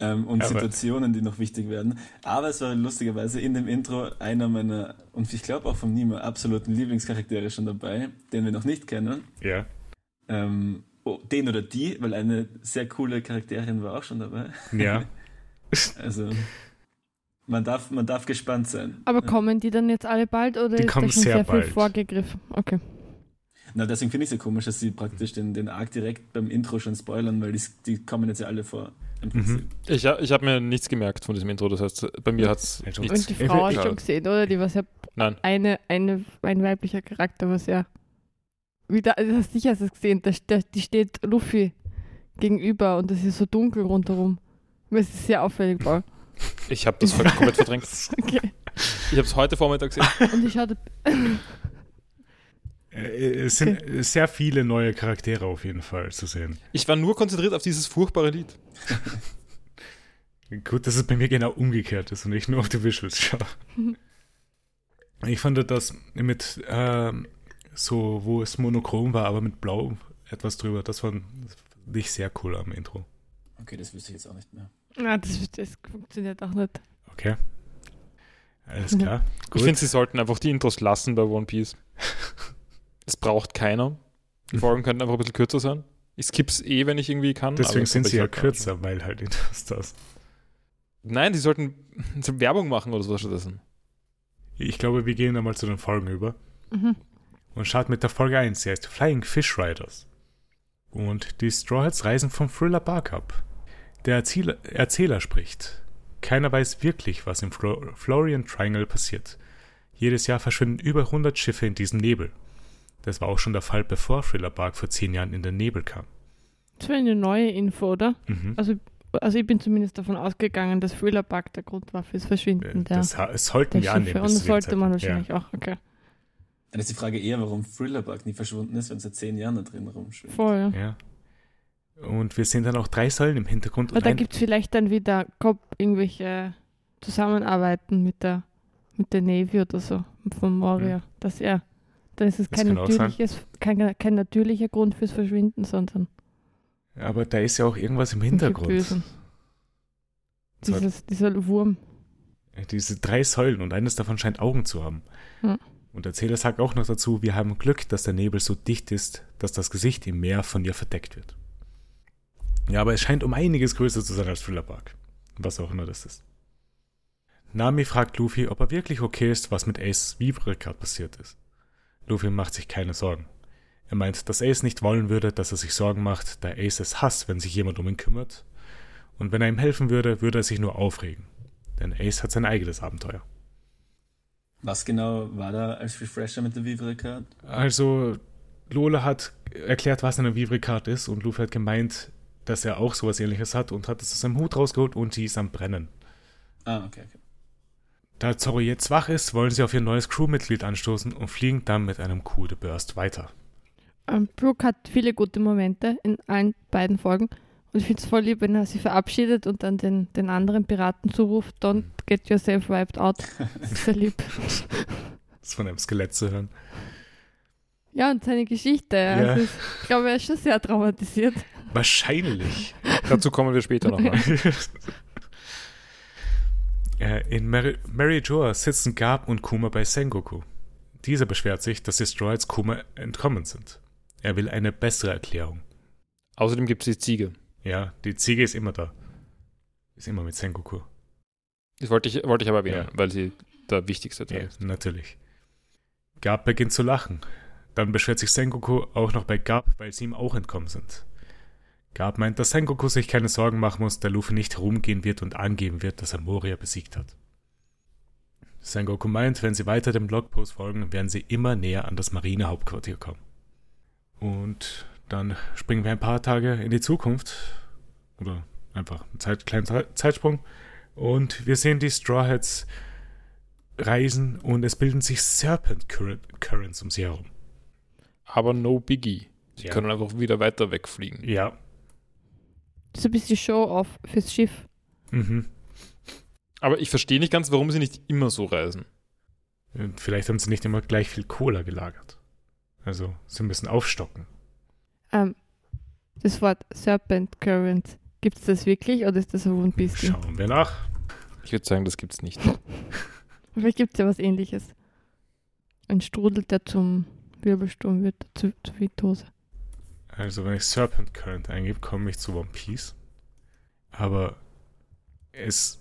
Ähm, und Aber- Situationen, die noch wichtig werden. Aber es war lustigerweise in dem Intro einer meiner, und ich glaube auch von Nima, absoluten Lieblingscharaktere schon dabei, den wir noch nicht kennen. Ja, Ähm, oh, den oder die, weil eine sehr coole Charakterin war auch schon dabei. ja. Also man darf, man darf gespannt sein. Aber Ja. kommen die dann jetzt alle bald oder Die ist kommen da schon sehr sehr, viel bald. vorgegriffen? Okay. Na, deswegen finde ich es ja komisch, dass sie praktisch den, den Arc direkt beim Intro schon spoilern, weil die, die kommen jetzt ja alle vor. Im Prinzip. ich ich habe mir nichts gemerkt von diesem Intro. Das heißt, bei mir hat es nichts. Und die Frau hast Ja. schon gesehen, oder? Die war sehr Nein. eine, eine, ein weiblicher Charakter, was ja wieder, also hast sicher hast du es gesehen, da, da, die steht Luffy gegenüber und es ist so dunkel rundherum. Es ist sehr auffällig, Paul. Ich habe das komplett verdrängt. Okay. Ich habe es heute Vormittag gesehen. Und ich hatte, Es sind sehr viele neue Charaktere auf jeden Fall zu sehen. Ich war nur konzentriert auf dieses furchtbare Lied. Gut, dass es bei mir genau umgekehrt ist und ich nur auf die Visuals schaue. Ich fand das mit ähm, so, wo es monochrom war, aber mit Blau etwas drüber, das fand ich sehr cool am Intro. Okay, das wüsste ich jetzt auch nicht mehr. na, das, das funktioniert auch nicht. Okay. Alles klar. Ich finde, sie sollten einfach die Intros lassen bei One Piece. Es braucht keiner. Die Folgen könnten einfach ein bisschen kürzer sein. Ich skipp's eh, wenn ich irgendwie kann. Deswegen sind sie ja kürzer, weil halt das das. Nein, die sollten so Werbung machen oder sowas stattdessen. Ich glaube, wir gehen einmal zu den Folgen über Mhm. und starten mit der Folge 1. Sie heißt Flying Fish Riders. Und die Straw Hats reisen vom Thriller Bark ab. Der Erzähler, Erzähler spricht. Keiner weiß wirklich, was im Flo Florian Triangle passiert. Jedes Jahr verschwinden über 100 Schiffe in diesem Nebel. Das war auch schon der Fall, bevor Thriller Bark vor zehn Jahren in den Nebel kam. Das war eine neue Info, oder? Mhm. Also, also ich bin zumindest davon ausgegangen, dass Thriller Bug der Grund war fürs Verschwinden der, Das es sollten der wir annehmen. Und das sollte man wahrscheinlich auch. Okay. Dann ist die Frage eher, warum Thrillerbug nie verschwunden ist, wenn es seit zehn Jahren da drin rumschwimmt. Voll. Ja. Ja. ja. Und wir sehen dann auch drei Säulen im Hintergrund. Aber da gibt es vielleicht dann wieder Kopf, irgendwelche zusammenarbeiten mit der, mit der Navy oder so, von Moria, dass er, dann ist es Das kein natürliches, kein, kein natürlicher Grund fürs Verschwinden, sondern Aber da ist ja auch irgendwas im Hintergrund. Dieses, dieser Wurm. diese drei Säulen und eines davon scheint Augen zu haben. Hm. Und der Erzähler sagt auch noch dazu, wir haben Glück, dass der Nebel so dicht ist, dass das Gesicht im Meer von ihr verdeckt wird. Ja, aber es scheint um einiges größer zu sein als Thriller Bark. Was auch immer das ist. Nami fragt Luffy, ob er wirklich okay ist, was mit Ace Vivre gerade passiert ist. Luffy macht sich keine Sorgen. Er meint, dass Ace nicht wollen würde, dass er sich Sorgen macht, da Ace es hasst, wenn sich jemand um ihn kümmert. Und wenn er ihm helfen würde, würde er sich nur aufregen. Denn Ace hat sein eigenes Abenteuer. Was genau war da als Refresher mit der Vivre Card? Also, Lola hat erklärt, was eine Vivre Card ist und Luffy hat gemeint, dass er auch sowas ähnliches hat und hat es aus seinem Hut rausgeholt und die ist am Brennen. Ah, okay, okay. Da Zorro jetzt wach ist, wollen sie auf ihr neues Crewmitglied anstoßen und fliegen dann mit einem Coup de Burst weiter. Ähm, Brooke hat viele gute Momente in allen beiden Folgen. Und ich finde es voll lieb, wenn er sich verabschiedet und dann den, den anderen Piraten zuruft, don't get yourself wiped out. Das ist sehr lieb. Das von einem Skelett zu hören. Ja, und seine Geschichte. Ja. Also ich ich glaube, er ist schon sehr traumatisiert. Wahrscheinlich. Dazu kommen wir später nochmal. Äh, In Mary, Mary Joa sitzen Garb und Kuma bei Sengoku. Dieser beschwert sich, dass die Stroids Kuma entkommen sind. Er will eine bessere Erklärung. Außerdem gibt es die Ziege. Ja, die Ziege ist immer da. Ist immer mit Sengoku. Das wollte ich, wollte ich aber erwähnen, Ja. weil sie der wichtigste Teil Ja, ist. natürlich. Garb beginnt zu lachen. Dann beschwert sich Sengoku auch noch bei Garb, weil sie ihm auch entkommen sind. Garb meint, dass Sengoku sich keine Sorgen machen muss, da Luffy nicht herumgehen wird und angeben wird, dass er Moria besiegt hat. Sengoku meint, wenn sie weiter dem Blogpost folgen, werden sie immer näher an das Marinehauptquartier kommen. Und dann springen wir ein paar Tage in die Zukunft. Oder einfach einen Zeit, kleinen Ze- Zeitsprung. Und wir sehen die Straw Hats reisen und es bilden sich Serpent Current- Currents um sie herum. Aber no biggie. Sie Ja. können einfach wieder weiter wegfliegen. Ja. Das ist ein bisschen Show-off fürs Schiff. Mhm. Aber ich verstehe nicht ganz, warum sie nicht immer so reisen. Und vielleicht haben sie nicht immer gleich viel Cola gelagert. Also, sie müssen aufstocken. Ähm, das Wort Serpent Current, gibt es das wirklich oder ist das ein One Piece Ding? Schauen wir nach. Ich würde sagen, das gibt's nicht. Vielleicht gibt es ja was ähnliches. Ein Strudel, der zum Wirbelsturm wird, zu, zur Vitose. Also, wenn ich Serpent Current eingebe, komme ich zu One Piece. Aber es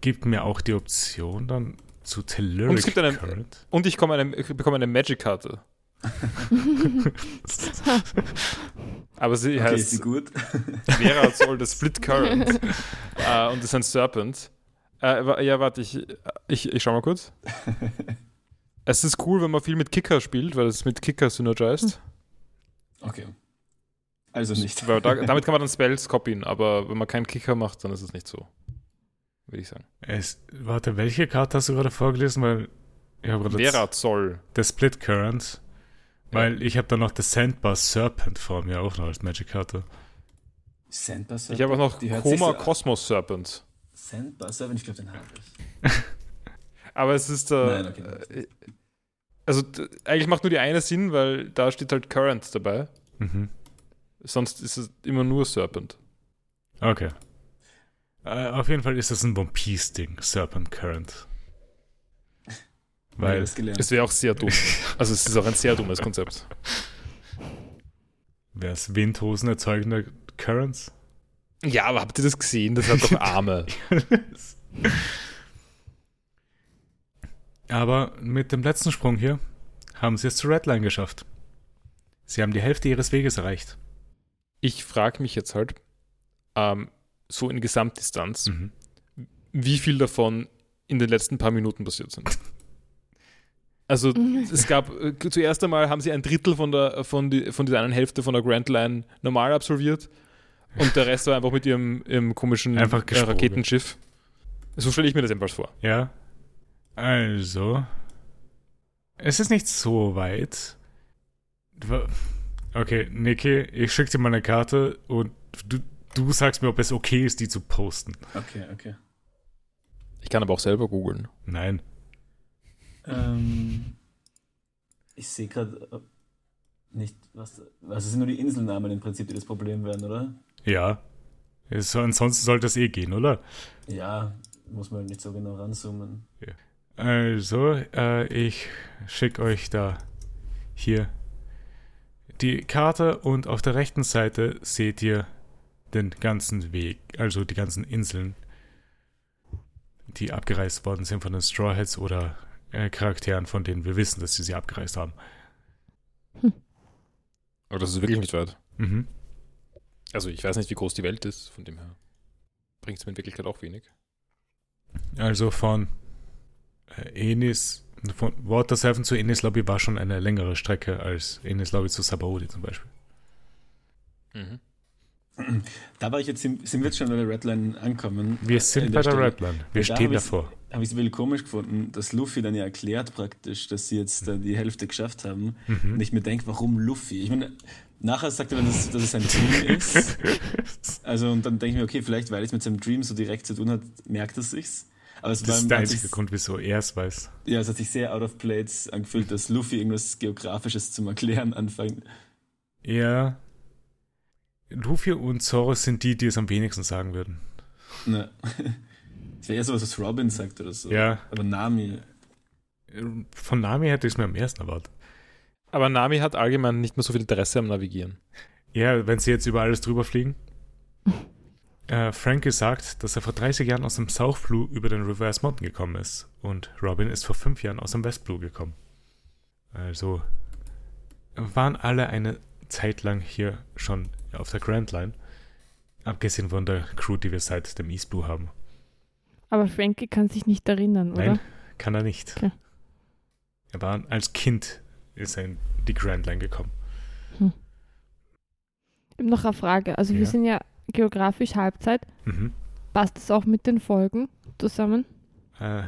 gibt mir auch die Option dann zu Und Telluric es gibt eine- Current. Und ich, komme eine, ich bekomme eine Magic-Karte. Aber sie Okay, ist sie heißt gut? Vera soll das Split Current. äh, und das ist ein Serpent. Wa- ja, warte, ich, ich, ich schau mal kurz. Es ist cool, wenn man viel mit Kicker spielt, weil es mit Kicker synergized. Okay. Also nicht. Weil da, damit kann man dann Spells copyen, aber wenn man keinen Kicker macht, dann ist es nicht so. Würde ich sagen. Es, warte, welche Karte hast du gerade vorgelesen? Weil ich habe gerade Vera Zoll. der Split Current. Weil ich habe da noch das Sandbar Serpent vor mir auch noch als Magic-Karte. Sandbar Ich habe auch noch Die Koma so- Cosmos Serpent. Sandbar Serpent, ich glaube, den habe ich. Aber es ist äh, Nein, okay. äh, also eigentlich macht nur die eine Sinn, weil da steht halt Current dabei. Mhm. Sonst ist es immer nur Serpent. Okay. Äh, auf jeden Fall ist das ein One Piece-Ding, Serpent Current. Weil. Es wäre auch sehr dumm. Also es ist auch ein sehr dummes Konzept. wäre es Windhosen erzeugende Currents? Ja, aber habt ihr das gesehen? Das hat doch Arme. Aber mit dem letzten Sprung hier haben sie es zur Redline geschafft. Sie haben die Hälfte ihres Weges erreicht. Ich frage mich jetzt halt, ähm, so in Gesamtdistanz, Mhm. wie viel davon in den letzten paar Minuten passiert sind. Also es gab, äh, zuerst einmal haben sie ein Drittel von der, von, die, von dieser einen Hälfte von der Grand Line normal absolviert und der Rest war einfach mit ihrem, ihrem komischen Einfach äh. Raketenschiff. So stelle ich mir das jedenfalls vor. Ja. Also. Es ist nicht so weit. Okay, Niki, ich schicke dir mal eine Karte und du, du sagst mir, ob es okay ist, die zu posten. Okay, okay. Ich kann aber auch selber googeln. Nein. Ähm, ich sehe gerade nicht, was. Also es sind nur die Inselnamen im Prinzip, die das Problem werden, oder? Ja. Es, ansonsten sollte es eh gehen, oder? Ja, muss man nicht so genau ranzoomen. Also, äh, ich schicke euch da hier die Karte und auf der rechten Seite seht ihr den ganzen Weg, also die ganzen Inseln, die abgereist worden sind von den Straw Hats oder äh, Charakteren, von denen wir wissen, dass sie sie abgereist haben. Aber das ist wirklich nicht weit. Mhm. Also ich weiß nicht, wie groß die Welt ist, von dem her bringt es mir in Wirklichkeit auch wenig. Also von Enis, von Water Seven zu Enis Lobby war schon eine längere Strecke als Enis Lobby zu Sabaody zum Beispiel. Mhm. Da war ich jetzt, sind wir jetzt schon bei der Redline ankommen. Wir sind An bei der Stelle. Redline. Wir da stehen hab davor. Habe ich es ein bisschen komisch gefunden, dass Luffy dann ja erklärt praktisch, dass sie jetzt äh, die Hälfte geschafft haben. Mhm. Und ich mir denke, warum Luffy? Ich meine, nachher sagt er dann, dass, dass es ein Dream ist. Also, und dann denke ich mir, okay, vielleicht, weil es mit seinem Dream so direkt zu tun hat, merkt er sich's. Aber es Das war, ist der einzige sich, Grund, wieso er es weiß. ja, es hat sich sehr out of place angefühlt, dass Luffy irgendwas Geografisches zum Erklären anfängt. Ja. Luffy und Zoro sind die, die es am wenigsten sagen würden. Ne. Es wäre eher sowas, was Robin sagt oder so. Ja. Aber Nami, Von Nami hätte ich es mir am ersten erwartet. Aber Nami hat allgemein nicht mehr so viel Interesse am Navigieren. Ja, wenn sie jetzt über alles drüber fliegen. Äh, Frankie sagt, dass er vor 30 Jahren aus dem South Blue über den Reverse Mountain gekommen ist. Und Robin ist vor 5 Jahren aus dem West Blue gekommen. Also waren alle eine Zeit lang hier schon auf der Grand Line. Abgesehen von der Crew, die wir seit dem East Blue haben. Aber Frankie kann sich nicht erinnern, oder? Nein, kann er nicht. Okay. Er war als Kind ist er in die Grand Line gekommen. Ich habe noch eine Frage. Also Ja. wir sind ja geografisch Halbzeit. Mhm. Passt das auch mit den Folgen zusammen? Äh,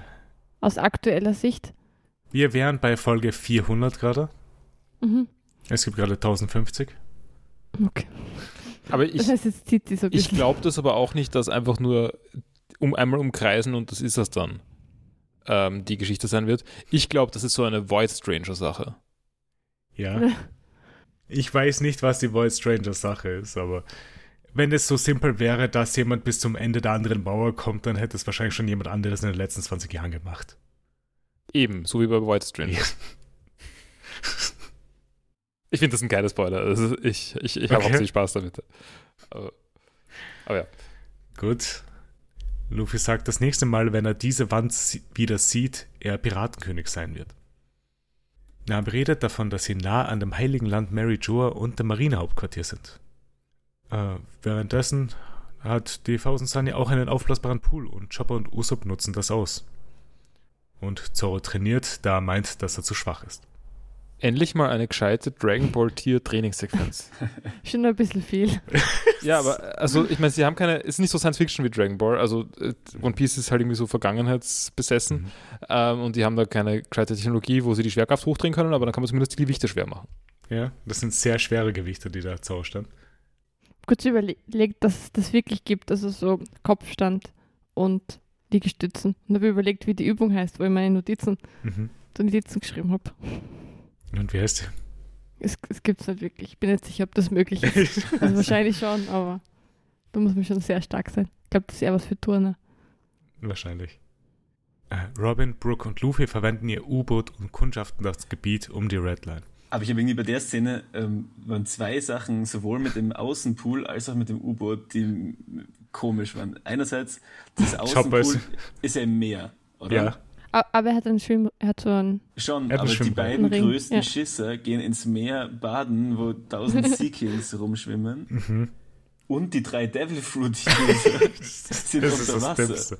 Aus aktueller Sicht? wir wären bei Folge 400 gerade. Mhm. Es gibt gerade 1050. Okay. Aber Das ich, heißt, jetzt zieht sie so ich glaube das aber auch nicht, dass einfach nur um einmal umkreisen und das ist es dann ähm, die Geschichte sein wird. Ich glaube, das ist so eine Void Stranger Sache. Ja. Ich weiß nicht, was die Void Stranger Sache ist, aber wenn es so simpel wäre, dass jemand bis zum Ende der anderen Mauer kommt, dann hätte es wahrscheinlich schon jemand anderes in den letzten 20 Jahren gemacht. Eben, so wie bei Void Stranger. Ja. Ich finde das ein geiler Spoiler. Also ich ich, ich habe Okay. hauptsächlich Spaß damit. Aber, aber ja. Gut. Luffy sagt, das nächste Mal, wenn er diese Wand wieder sieht, er Piratenkönig sein wird. Nami redet davon, dass sie nah an dem heiligen Land Mary Joa und dem Marinehauptquartier sind. Äh, währenddessen hat die Thousand Sunny auch einen aufblasbaren Pool und Chopper und Usopp nutzen das aus. Und Zoro trainiert, da er meint, dass er zu schwach ist. Endlich mal eine gescheite Dragon Ball Tier Trainingssequenz. Schon ein bisschen viel. ja, aber also ich meine, sie haben keine, ist nicht so Science Fiction wie Dragon Ball. Also äh, One Piece ist halt irgendwie so vergangenheitsbesessen Mhm. ähm, und die haben da keine gescheite Technologie, wo sie die Schwerkraft hochdrehen können, aber dann kann man zumindest die Gewichte schwer machen. Ja, das sind sehr schwere Gewichte, die da Zoro stand. Kurz überlegt, dass es das wirklich gibt. Also so Kopfstand und Liegestützen. Und habe überlegt, wie die Übung heißt, wo ich meine Notizen, Mhm. so Notizen geschrieben habe. Und wie heißt Es, es gibt es nicht wirklich. Ich bin nicht sicher, ob das möglich ist. Also wahrscheinlich schon, aber da muss man schon sehr stark sein. Ich glaube, das ist eher was für Turner. Wahrscheinlich. Äh, Robin, Brooke und Luffy verwenden ihr U-Boot und kundschaften das Gebiet um die Redline. Aber ich habe irgendwie bei der Szene ähm, waren zwei Sachen, sowohl mit dem Außenpool als auch mit dem U-Boot, die komisch waren. Einerseits, das Außenpool ist- ja im Meer, oder? Ja, Aber er hat einen Schwimm, er hat so einen, Schon, Er hat aber die beiden größten ja. Schisser gehen ins Meer baden, wo tausend Sea Kings rumschwimmen. mhm. Und die drei Devil Fruit sind das ist unter das Wasser.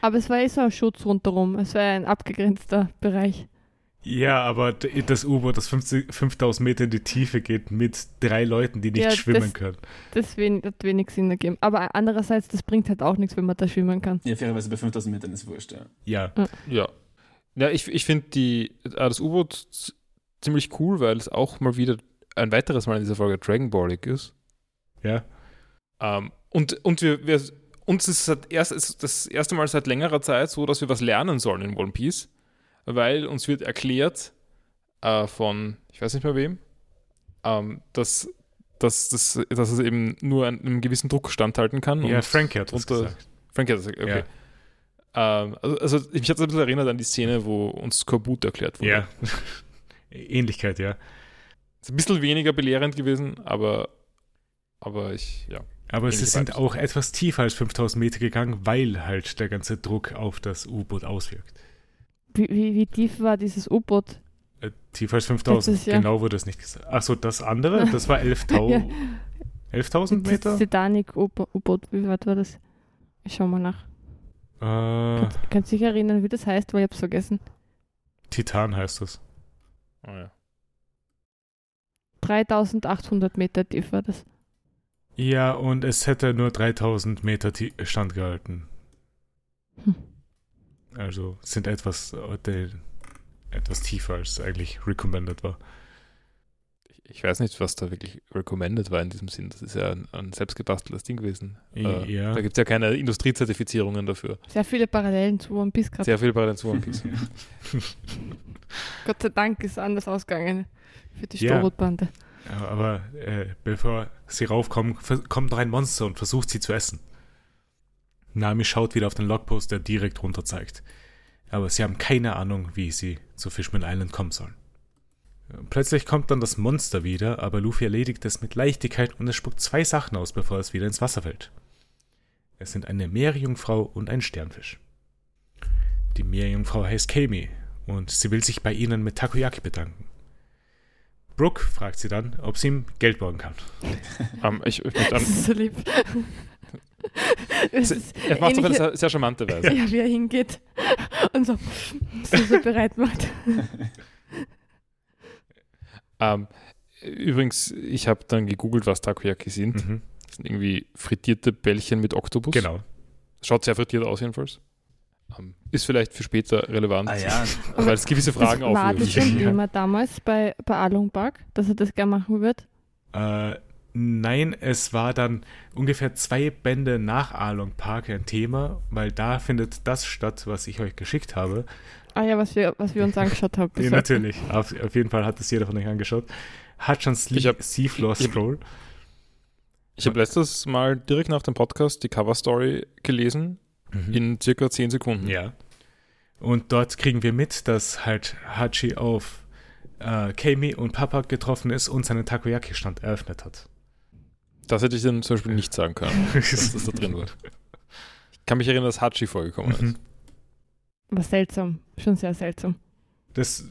Aber es war eh so ein Schutz rundherum. Es war ein abgegrenzter Bereich. Ja, aber das U-Boot, das 50 5000 Meter in die Tiefe geht, mit drei Leuten, die nicht Ja, schwimmen das- können. Das hat wenig Sinn ergeben. Aber andererseits, das bringt halt auch nichts, wenn man da schwimmen kann. Ja, fairerweise bei 5000 Metern ist wurscht, ja. Ja, Ja. Ja, ich, ich finde äh, das U-Boot ziemlich cool, weil es auch mal wieder ein weiteres Mal in dieser Folge Dragon Ballig ist. ja. Ähm, und und wir, wir uns ist es erst, ist das erste Mal seit längerer Zeit so, dass wir was lernen sollen in One Piece, weil uns wird erklärt äh, von, ich weiß nicht mehr wem, ähm, dass, dass, dass, dass es eben nur einem gewissen Druck standhalten kann. Ja, Frank hat das unter- gesagt. Frank hat das gesagt, okay. Ähm, also, also ich habe ein bisschen erinnert an die Szene, wo uns Skorbut erklärt wurde. Ja. Ähnlichkeit, ja. Ist ein bisschen weniger belehrend gewesen, aber, aber ich, ja. Aber sie sind auch etwas tiefer als 5000 Meter gegangen, weil halt der ganze Druck auf das U-Boot auswirkt. Wie, wie, wie tief war dieses U-Boot? Äh, tiefer als 5000, Das ist ja- genau wurde es nicht gesagt. Achso, das andere, das war 11.000 Ja. 11.000 Das Meter? Titanic-U-Boot, wie weit war das? Ich schau mal nach. Äh, Kannst du dich erinnern, wie das heißt, weil ich hab's vergessen. Titan heißt das. Oh, ja. 3800 Meter tief war das. Ja, und es hätte nur 3000 Meter standgehalten. Hm. Also sind etwas, äh, de- etwas tiefer als eigentlich recommended war. Ich, weiß nicht, was da wirklich recommended war in diesem Sinn. Das ist ja ein, ein selbstgebasteltes Ding gewesen. Äh, ja. Da gibt es ja keine Industriezertifizierungen dafür. Sehr viele Parallelen zu One Piece gehabt. Sehr viel bei den One Piece. Gott sei Dank ist anders ausgegangen für die Ja. Strohbande. Aber äh, bevor sie raufkommen, kommt noch ein Monster und versucht sie zu essen. Nami schaut wieder auf den Logpost, der direkt runter zeigt. Aber sie haben keine Ahnung, wie sie zu Fishman Island kommen sollen. Plötzlich kommt dann das Monster wieder, aber Luffy erledigt es mit Leichtigkeit und es spuckt zwei Sachen aus, bevor es wieder ins Wasser fällt. Es sind eine Meerjungfrau und ein Sternfisch. Die Meerjungfrau heißt Kami und sie will sich bei ihnen mit Takoyaki bedanken. Brooke fragt sie dann, ob sie ihm Geld borgen kann. Ähm, ich, ich möchte Das Es ist er macht es auf eine sehr, sehr charmante Weise. ja, wie er hingeht und so, so, so bereit macht. Ähm, übrigens, ich habe dann gegoogelt, was Takoyaki sind. Mhm. Das sind irgendwie frittierte Bällchen mit Oktopus. Genau. Schaut sehr frittiert aus jedenfalls. Ähm, ist vielleicht für später relevant, Ah ja, weil es gewisse Fragen das war das aufwirft. schon Ja. Thema damals bei, bei Alung Park, dass er das gerne machen wird? Äh, nein, es war dann ungefähr zwei Bände nach Arlong Park ein Thema, weil da findet das statt, was ich euch geschickt habe. Ah ja, was wir, was wir uns angeschaut haben. Ja, natürlich. Auf, auf jeden Fall hat es jeder von euch angeschaut. Hutchins Seafloor Scroll. Ich habe letztes Mal direkt nach dem Podcast die Cover-Story gelesen, Mhm. in circa 10 Sekunden. Ja. Und dort kriegen wir mit, dass halt Hachi auf äh, Kami und Papa getroffen ist und seinen Takoyaki-Stand eröffnet hat. Das hätte ich dann zum Beispiel nicht sagen können, dass das da drin war. Ich kann mich erinnern, dass Hachi vorgekommen ist. Mhm. War seltsam, schon sehr seltsam. Das,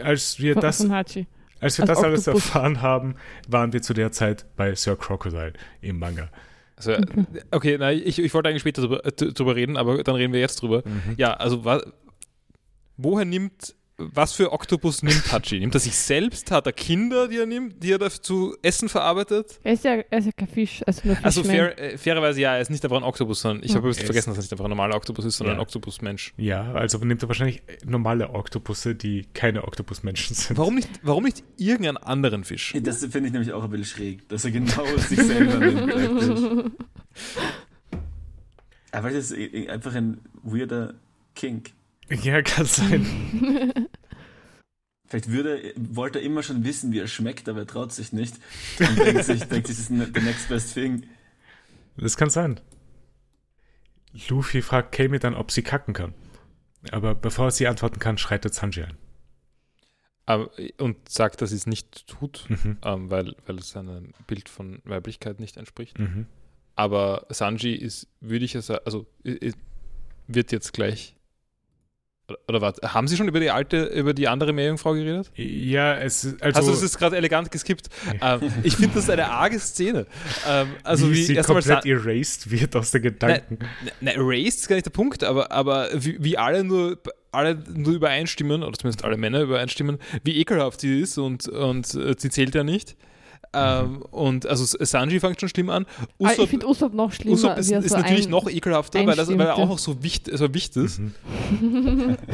als wir Von, das von Hachi. Als wir Als das alles erfahren haben, waren wir zu der Zeit bei Sir Crocodile im Manga. Also, äh, okay, na, ich, ich wollte eigentlich später drüber, äh, drüber reden, aber dann reden wir jetzt drüber. Ja, also wa, woher nimmt, was für Oktopus nimmt Hachi? Nimmt er sich selbst? Hat er Kinder, die er nimmt, die er dazu Essen verarbeitet? Er ist ja, er ist ja kein Fisch, also nur Also fair, äh, fairerweise ja, er ist nicht einfach ein Oktopus, sondern ich Ja. habe Er vergessen, dass er nicht einfach ein normaler Oktopus ist, sondern Ja. ein Oktopusmensch. Ja, also nimmt er wahrscheinlich normale Oktopusse, die keine Oktopusmenschen sind. Warum nicht, warum nicht irgendeinen anderen Fisch? das finde ich nämlich auch ein bisschen schräg, dass er genau sich selber nimmt. Aber das ist eh- einfach ein weirder Kink. Ja, kann sein. Vielleicht würde, wollte er immer schon wissen, wie er schmeckt, aber er traut sich nicht. Und denkt sich, denkt sich, das ist ne- the next best thing. Das kann sein. Luffy fragt Kami dann, ob sie kacken kann. Aber bevor sie antworten kann, schreitet Sanji ein. Aber, und sagt, dass sie es nicht tut, Mhm. ähm, weil, weil es seinem Bild von Weiblichkeit nicht entspricht. Mhm. Aber Sanji ist, würde ich ja sagen, also wird jetzt gleich. Oder, warte, haben Sie schon über die alte, über die andere Meerjungfrau geredet? Ja, es ist also. Also, es ist gerade elegant geskippt. Ähm, ich finde das eine arge Szene. Ähm, also wie, wie, sie komplett erased wird aus den Gedanken. Na, erased ist gar nicht der Punkt, aber, aber wie, wie alle nur alle nur übereinstimmen, oder zumindest alle Männer übereinstimmen, wie ekelhaft sie ist und, und äh, sie zählt ja nicht. Ähm, und also Sanji fängt schon schlimm an. Ah, Usopp, ich finde Usopp noch schlimmer. Usopp ist, ist so natürlich ein- noch ekelhafter, weil, das, weil er auch noch so wicht, so wichtig ist. Mhm.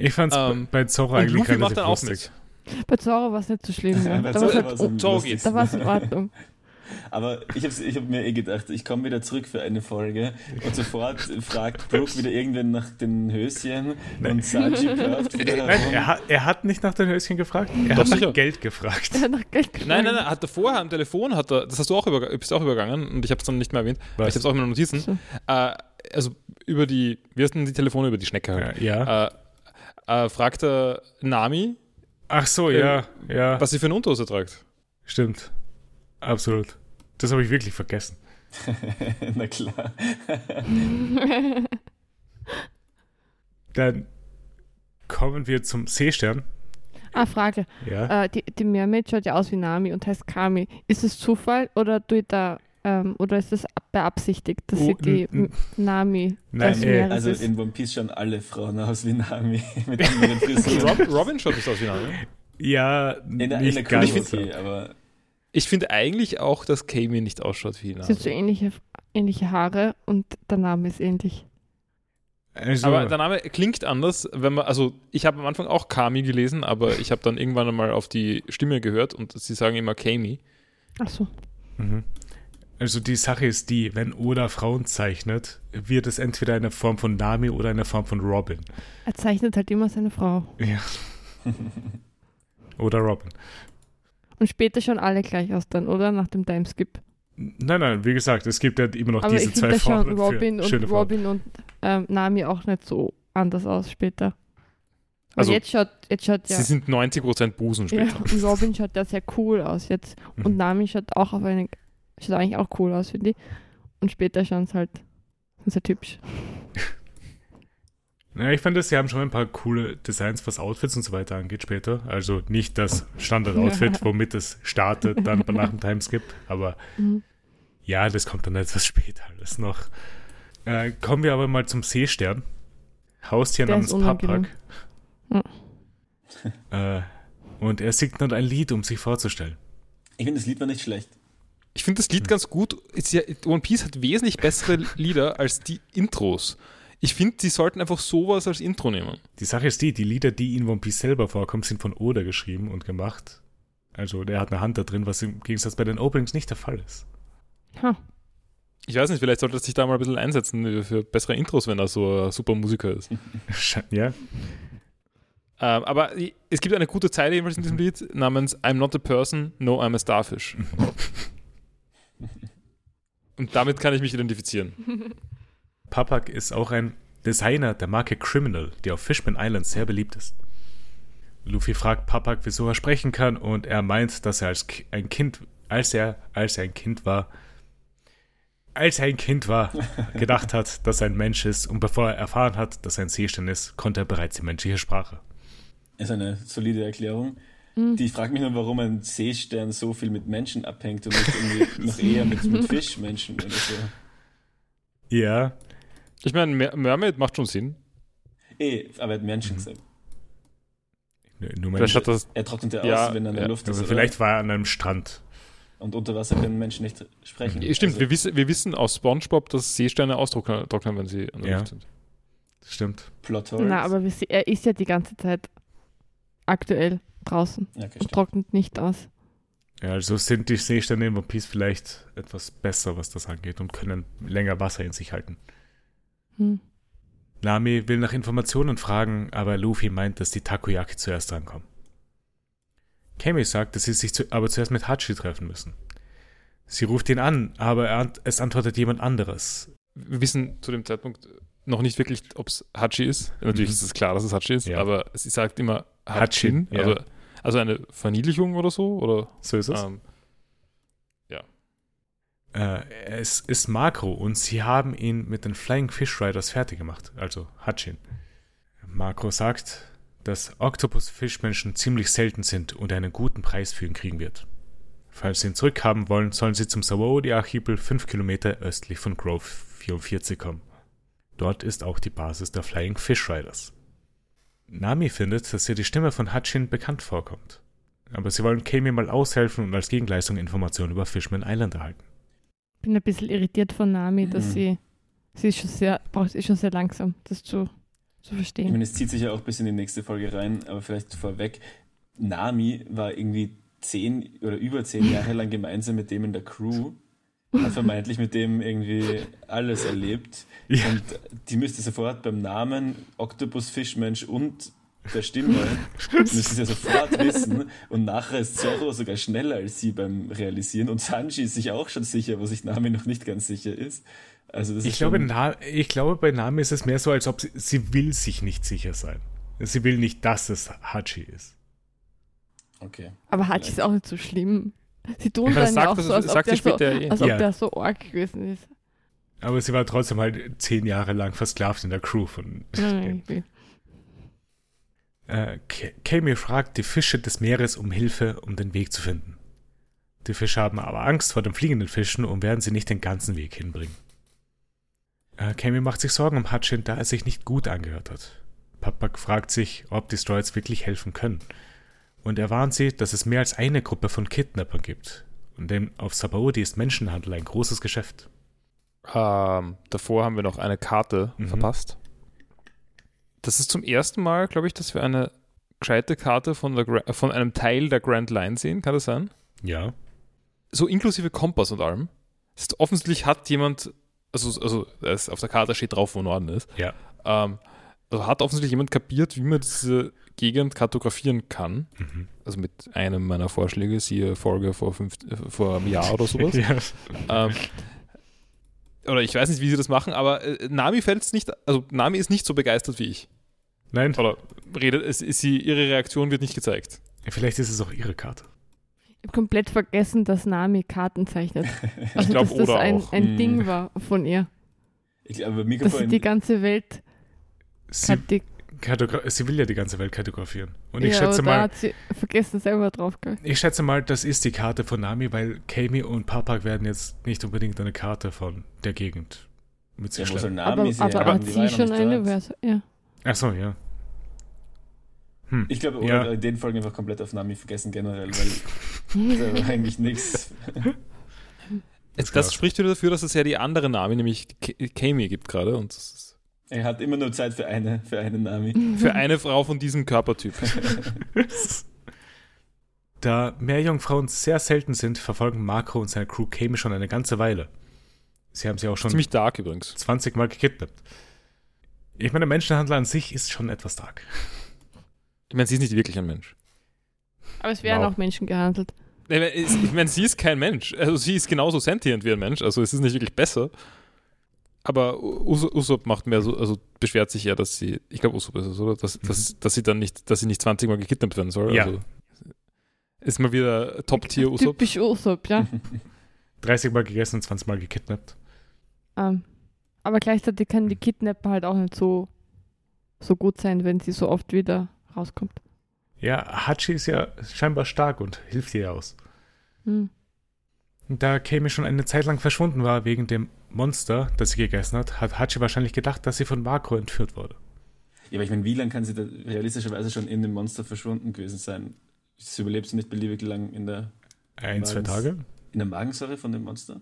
Ich fand's Ähm, bei Zoro Und eigentlich Luffy relativ macht dann auch lustig. mit. Bei Zoro war es nicht so schlimm. Ja. Da war es halt, in Ordnung. Aber ich habe ich hab mir eh gedacht, ich komme wieder zurück für eine Folge und sofort fragt Brooke wieder irgendwen nach den Höschen Nein. und Saji läuft wieder Nein, er hat, er hat nicht nach den Höschen gefragt, er Doch, hat nach. Geld gefragt. Der hat nach Geld gefragt. Nein, nein, nein, hat er vorher am Telefon, hat er, das hast du auch, über, bist auch übergangen und ich habe es dann nicht mehr erwähnt, Was? ich habe es auch in meinen Notizen. So. Äh, also über die, wie heißt denn die Telefone über die Schnecke halt? Ja, ja. Äh, äh, fragt er Nami, Ach so, ja, ja, was sie für eine Unterhose tragt. stimmt. Absolut. Das habe ich wirklich vergessen. Na klar. Dann kommen wir zum Seestern. ah, Frage. Ja. Äh, die, die Mermaid schaut ja aus wie Nami und heißt Kami. Ist es Zufall oder tut da ähm, oder ist es beabsichtigt, dass Oh, sie die n- n- Nami Nein, äh, Meeres Also ist? in One Piece schauen alle Frauen aus wie Nami mit anderen Frisuren. Robin schaut nicht aus wie Nami. ja, In, der- in nicht der ganz. Community, aber Ich finde eigentlich auch, dass Kami nicht ausschaut wie Sie Nami. hat so ähnliche, ähnliche Haare und der Name ist ähnlich. Also, Aber der Name klingt anders, wenn man, also ich habe am Anfang auch Kami gelesen, aber ich habe dann irgendwann einmal auf die Stimme gehört und sie sagen immer Kami. Ach so. Mhm. Also die Sache ist die, wenn Oda Frauen zeichnet, wird es entweder eine Form von Nami oder eine Form von Robin. Er zeichnet halt immer seine Frau. Ja. oder Robin. Und später schauen alle gleich aus dann, oder? Nach dem Timeskip. Nein, nein, wie gesagt, es gibt ja immer noch Aber diese ich zwei da Formen für Robin und schöne Frauen. Robin und ähm, Nami auch nicht so anders aus später. Weil Also, jetzt schaut, jetzt schaut ja, Sie sind 90% Busen ja, später. und Robin schaut ja sehr cool aus jetzt. Und Mhm. Nami schaut auch auf eine, schaut eigentlich auch cool aus, finde ich. Und später schauen es halt, halt hübsch. Ja, ich finde, sie haben schon ein paar coole Designs, was Outfits und so weiter angeht später. Also nicht das Standard-Outfit, womit es startet, dann nach dem Timeskip, aber Mhm. ja, das kommt dann etwas später alles noch. Äh, kommen wir aber mal zum Seestern. Haustier Der namens. Papak. Äh, und er singt nun ein Lied, um sich vorzustellen. ich finde, das Lied war nicht schlecht. Ich finde das Lied ganz gut. Ist ja, One Piece hat wesentlich bessere Lieder als die Intros. Ich finde, sie sollten einfach sowas als Intro nehmen. Die Sache ist die, die Lieder, die in One Piece selber vorkommen, sind von Oda geschrieben und gemacht. Also der hat eine Hand da drin, was im Gegensatz bei den Openings nicht der Fall ist. Ha. Ich weiß nicht, vielleicht sollte er sich da mal ein bisschen einsetzen für bessere Intros, wenn er so ein super Musiker ist. Ja, Ähm, aber es gibt eine gute Zeile jedenfalls in diesem Lied namens I'm not a person, no, I'm a starfish. Und damit kann ich mich identifizieren. Papak ist auch ein Designer der Marke Criminal, die auf Fishman Island sehr beliebt ist. Luffy fragt Papak, wieso er sprechen kann, und er meint, dass er als ein Kind, als er, als er ein Kind war, als er ein Kind war, gedacht hat, dass er ein Mensch ist, und bevor er erfahren hat, dass er ein Seestern ist, konnte er bereits die menschliche Sprache. Ist eine solide Erklärung. Mhm. Die ich frage mich nur, warum ein Seestern so viel mit Menschen abhängt und nicht irgendwie noch eher mit, mit Fischmenschen oder so. Ja, Ich meine, Mer- Mermaid macht schon Sinn. Eh, aber er hat Menschen Mhm. gesagt. nur Vielleicht Mensch. hat das, Er trocknet ja, Ja, aus, wenn er in der ja. Luft ist. Also oder? vielleicht war er an einem Strand. Und unter Wasser können Menschen nicht sprechen. stimmt, Also, wir, wissen, wir wissen aus Spongebob, dass Seesterne austrocknen, trocknen, wenn sie an der Ja. Luft sind. Das stimmt. Plot Holes. Na, aber er ist ja die ganze Zeit aktuell draußen Ja, okay, trocknet nicht aus. Ja, also sind die Seesterne in One Piece vielleicht etwas besser, was das angeht, und können länger Wasser in sich halten. Hm. Nami will nach Informationen fragen, aber Luffy meint, dass die Takoyaki zuerst drankommen. Kami sagt, dass sie sich zu, aber zuerst mit Hachi treffen müssen. Sie ruft ihn an, aber er, ant- es antwortet jemand anderes. Wir wissen zu dem Zeitpunkt noch nicht wirklich, ob es Hachi ist. Natürlich Mhm. ist es klar, dass es Hachi ist, Ja. aber sie sagt immer Hachin, Hachin. ja. Also, also eine Verniedlichung oder so? Oder, So ist es. ähm, Äh, es ist Makro und sie haben ihn mit den Flying Fish Riders fertig gemacht, also Hachin. Makro sagt, dass Octopus-Fischmenschen ziemlich selten sind und einen guten Preis für ihn kriegen wird. Falls sie ihn zurückhaben wollen, sollen sie zum Sawaodi-Archipel 5 Kilometer östlich von Grove 44 kommen. Dort ist auch die Basis der Flying Fish Riders. Nami findet, dass ihr die Stimme von Hachin bekannt vorkommt. Aber sie wollen Kami mal aushelfen und als Gegenleistung Informationen über Fishman Island erhalten. Bin ein bisschen irritiert von Nami, dass Mhm. sie, sie ist schon sehr, braucht ist schon sehr langsam, das zu, zu Ich verstehen. meine, es zieht sich ja auch bis in die nächste Folge rein, aber vielleicht vorweg. Nami war irgendwie zehn oder über zehn Jahre lang gemeinsam mit dem in der Crew, hat vermeintlich mit dem irgendwie alles erlebt. Ja. Und die müsste sofort beim Namen Octopus, Fischmensch und der Stimme, müsste sie ja sofort wissen. Und nachher ist Zorro sogar schneller als sie beim Realisieren. Und Sanji ist sich auch schon sicher, wo sich Nami noch nicht ganz sicher ist. Also das Ich ist glaube, Na, ich glaube, bei Nami ist es mehr so, als ob sie, sie will sich nicht sicher sein. Sie will nicht, dass es Hachi ist. Okay. Aber Hachi ist auch nicht so schlimm. Sie tun Ja, das dann ja sagt auch das- so, als ob, der so, später eh. als ob Ja. der so arg gewesen ist. Aber sie war trotzdem halt zehn Jahre lang versklavt in der Crew von. Nein, Äh, Kami fragt die Fische des Meeres um Hilfe, um den Weg zu finden. Die Fische haben aber Angst vor den fliegenden Fischen und werden sie nicht den ganzen Weg hinbringen. Äh, Kami macht sich Sorgen um Hutchin, da er sich nicht gut angehört hat. Papak fragt sich, ob die Stroids wirklich helfen können. Und er warnt sie, dass es mehr als eine Gruppe von Kidnappern gibt. Und denn auf Sabaody ist Menschenhandel ein großes Geschäft. Ähm, davor haben wir noch eine Karte Mhm. verpasst. Das ist zum ersten Mal, glaube ich, dass wir eine gescheite Karte von, der, von einem Teil der Grand Line sehen. Kann das sein? Ja. So inklusive Kompass und allem. Ist, offensichtlich hat jemand, also, also auf der Karte steht drauf, wo Norden ist. Ja. Ähm, also hat offensichtlich jemand kapiert, wie man diese Gegend kartografieren kann. Mhm. Also mit einem meiner Vorschläge, siehe Folge vor, fünf, äh, vor einem Jahr oder sowas. ja. ähm, oder ich weiß nicht, wie sie das machen, aber äh, Nami fällt es nicht, also Nami ist nicht so begeistert wie ich. Nein, Oder redet, es ist sie, ihre Reaktion wird nicht gezeigt. vielleicht ist es auch ihre Karte. Ich habe komplett vergessen, dass Nami Karten zeichnet. Also, glaub, dass das ein, ein Hm. Ding war von ihr. Ich glaube, bei Dass sie Mikrofon. die ganze Welt Sie, sie will ja die ganze Welt kartografieren. Und ich ja, schätze aber da mal, hat sie vergessen selber drauf. gell? ich schätze mal, das ist die Karte von Nami, weil Kami und Papak werden jetzt nicht unbedingt eine Karte von der Gegend mit sich Ja, schleppen. Nami Aber, sie aber hat ja sie schon eine. Verse? Ja. Ach so, ja. Hm. Ich glaube, Ja. oder in den Folgen einfach komplett auf Nami vergessen generell, weil da war eigentlich nichts. Das, klar. spricht wieder dafür, dass es ja die andere Nami, nämlich Kami gibt gerade. Und das ist Er hat immer nur Zeit für eine, für eine Nami. für eine Frau von diesem Körpertyp. Da Meerjungfrauen sehr selten sind, verfolgen Marco und seine Crew Kami schon eine ganze Weile. Sie haben sie auch schon Ziemlich dark übrigens. 20 Mal gekidnappt. Ich meine, Menschenhandel an sich ist schon etwas dark. Ich meine, sie ist nicht wirklich ein Mensch. Aber es werden Wow. auch Menschen gehandelt. Ich meine, es- ich meine, sie ist kein Mensch. Also sie ist genauso sentient wie ein Mensch. Also es ist nicht wirklich besser. Aber Us Usopp macht mehr so, also beschwert sich ja, dass sie, ich glaube Usopp ist es, oder? Dass, dass, dass sie dann nicht, dass sie nicht 20 Mal gekidnappt werden soll. Ja. Also ist mal wieder Top-Tier Usopp. Typisch Usopp, ja. 30 Mal gegessen und 20 Mal gekidnappt. ähm, aber gleichzeitig kann die Kidnapper halt auch nicht so, so gut sein, wenn sie so oft wieder rauskommt. Ja, Hachi ist ja scheinbar stark und hilft ihr aus. Hm. Da Kami schon eine Zeit lang verschwunden war wegen dem Monster, das sie gegessen hat, hat Hachi wahrscheinlich gedacht, dass sie von Marco entführt wurde. Ja, aber ich meine, wie lange kann sie da realistischerweise schon in dem Monster verschwunden gewesen sein? Sie überlebt sie nicht beliebig lang in der, Ein, zwei Weiß. Tage? in der Magensäure von dem Monster?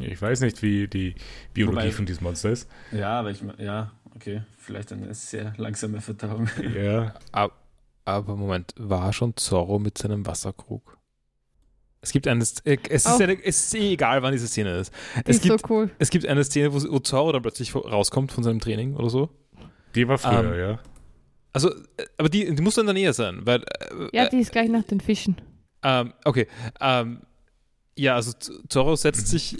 Ich weiß nicht, wie die Biologie Wobei- von diesem Monster ist. Ja, aber ich meine, ja, okay, vielleicht eine sehr langsame Verdauung. Ja, Ab- Aber Moment, war schon Zorro mit seinem Wasserkrug? Es gibt eine, äh, es ist, Oh. eine, es ist eh egal, wann diese Szene ist. Die Es ist gibt, so cool. es gibt eine Szene, wo, wo Zorro dann plötzlich rauskommt von seinem Training oder so. die war früher, Ähm, ja. Also, äh, aber die, die muss dann in der Nähe sein, weil. Äh, Ja, die ist gleich nach den Fischen. Ähm, okay. Ähm, ja, also Z- Zorro setzt sich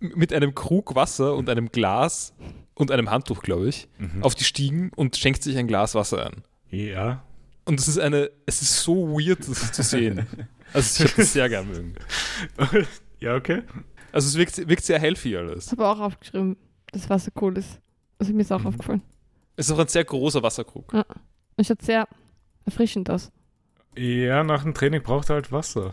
mit einem Krug Wasser und einem Glas und einem Handtuch, glaube ich, Mhm. auf die Stiegen und schenkt sich ein Glas Wasser ein. Ja. Und es ist eine, es ist so weird, das zu sehen. Also ich hätte es sehr gern mögen. ja, okay. Also es wirkt, wirkt sehr healthy alles. Ich habe auch aufgeschrieben, dass Wasser cool ist. Also mir ist auch Mhm. aufgefallen. Es ist auch ein sehr großer Wasserkrug. Es schaut sehr erfrischend aus. Ja, nach dem Training braucht er halt Wasser.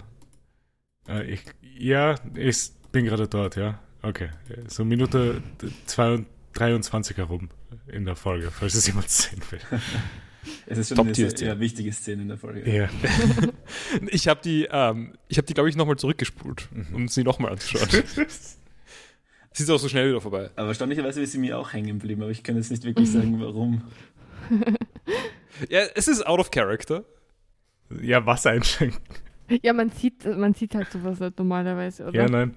Äh, ich, ja, ich bin gerade dort, ja. Okay. So Minute 2 23 herum in der Folge, falls es jemand sehen will. Es ist schon eine sehr ja, wichtige Szene in der Folge. Ja. Ich habe die, ähm, ich habe die, glaube ich, nochmal zurückgespult, Mhm. um sie nochmal anzuschauen. Sie ist auch so schnell wieder vorbei. Aber erstaunlicherweise ist sie mir auch hängen geblieben, aber ich kann jetzt nicht wirklich sagen, warum. Ja, es ist out of character. ja, Wasser einschenken. Ja, man sieht, man sieht halt sowas nicht normalerweise, oder? Ja, nein.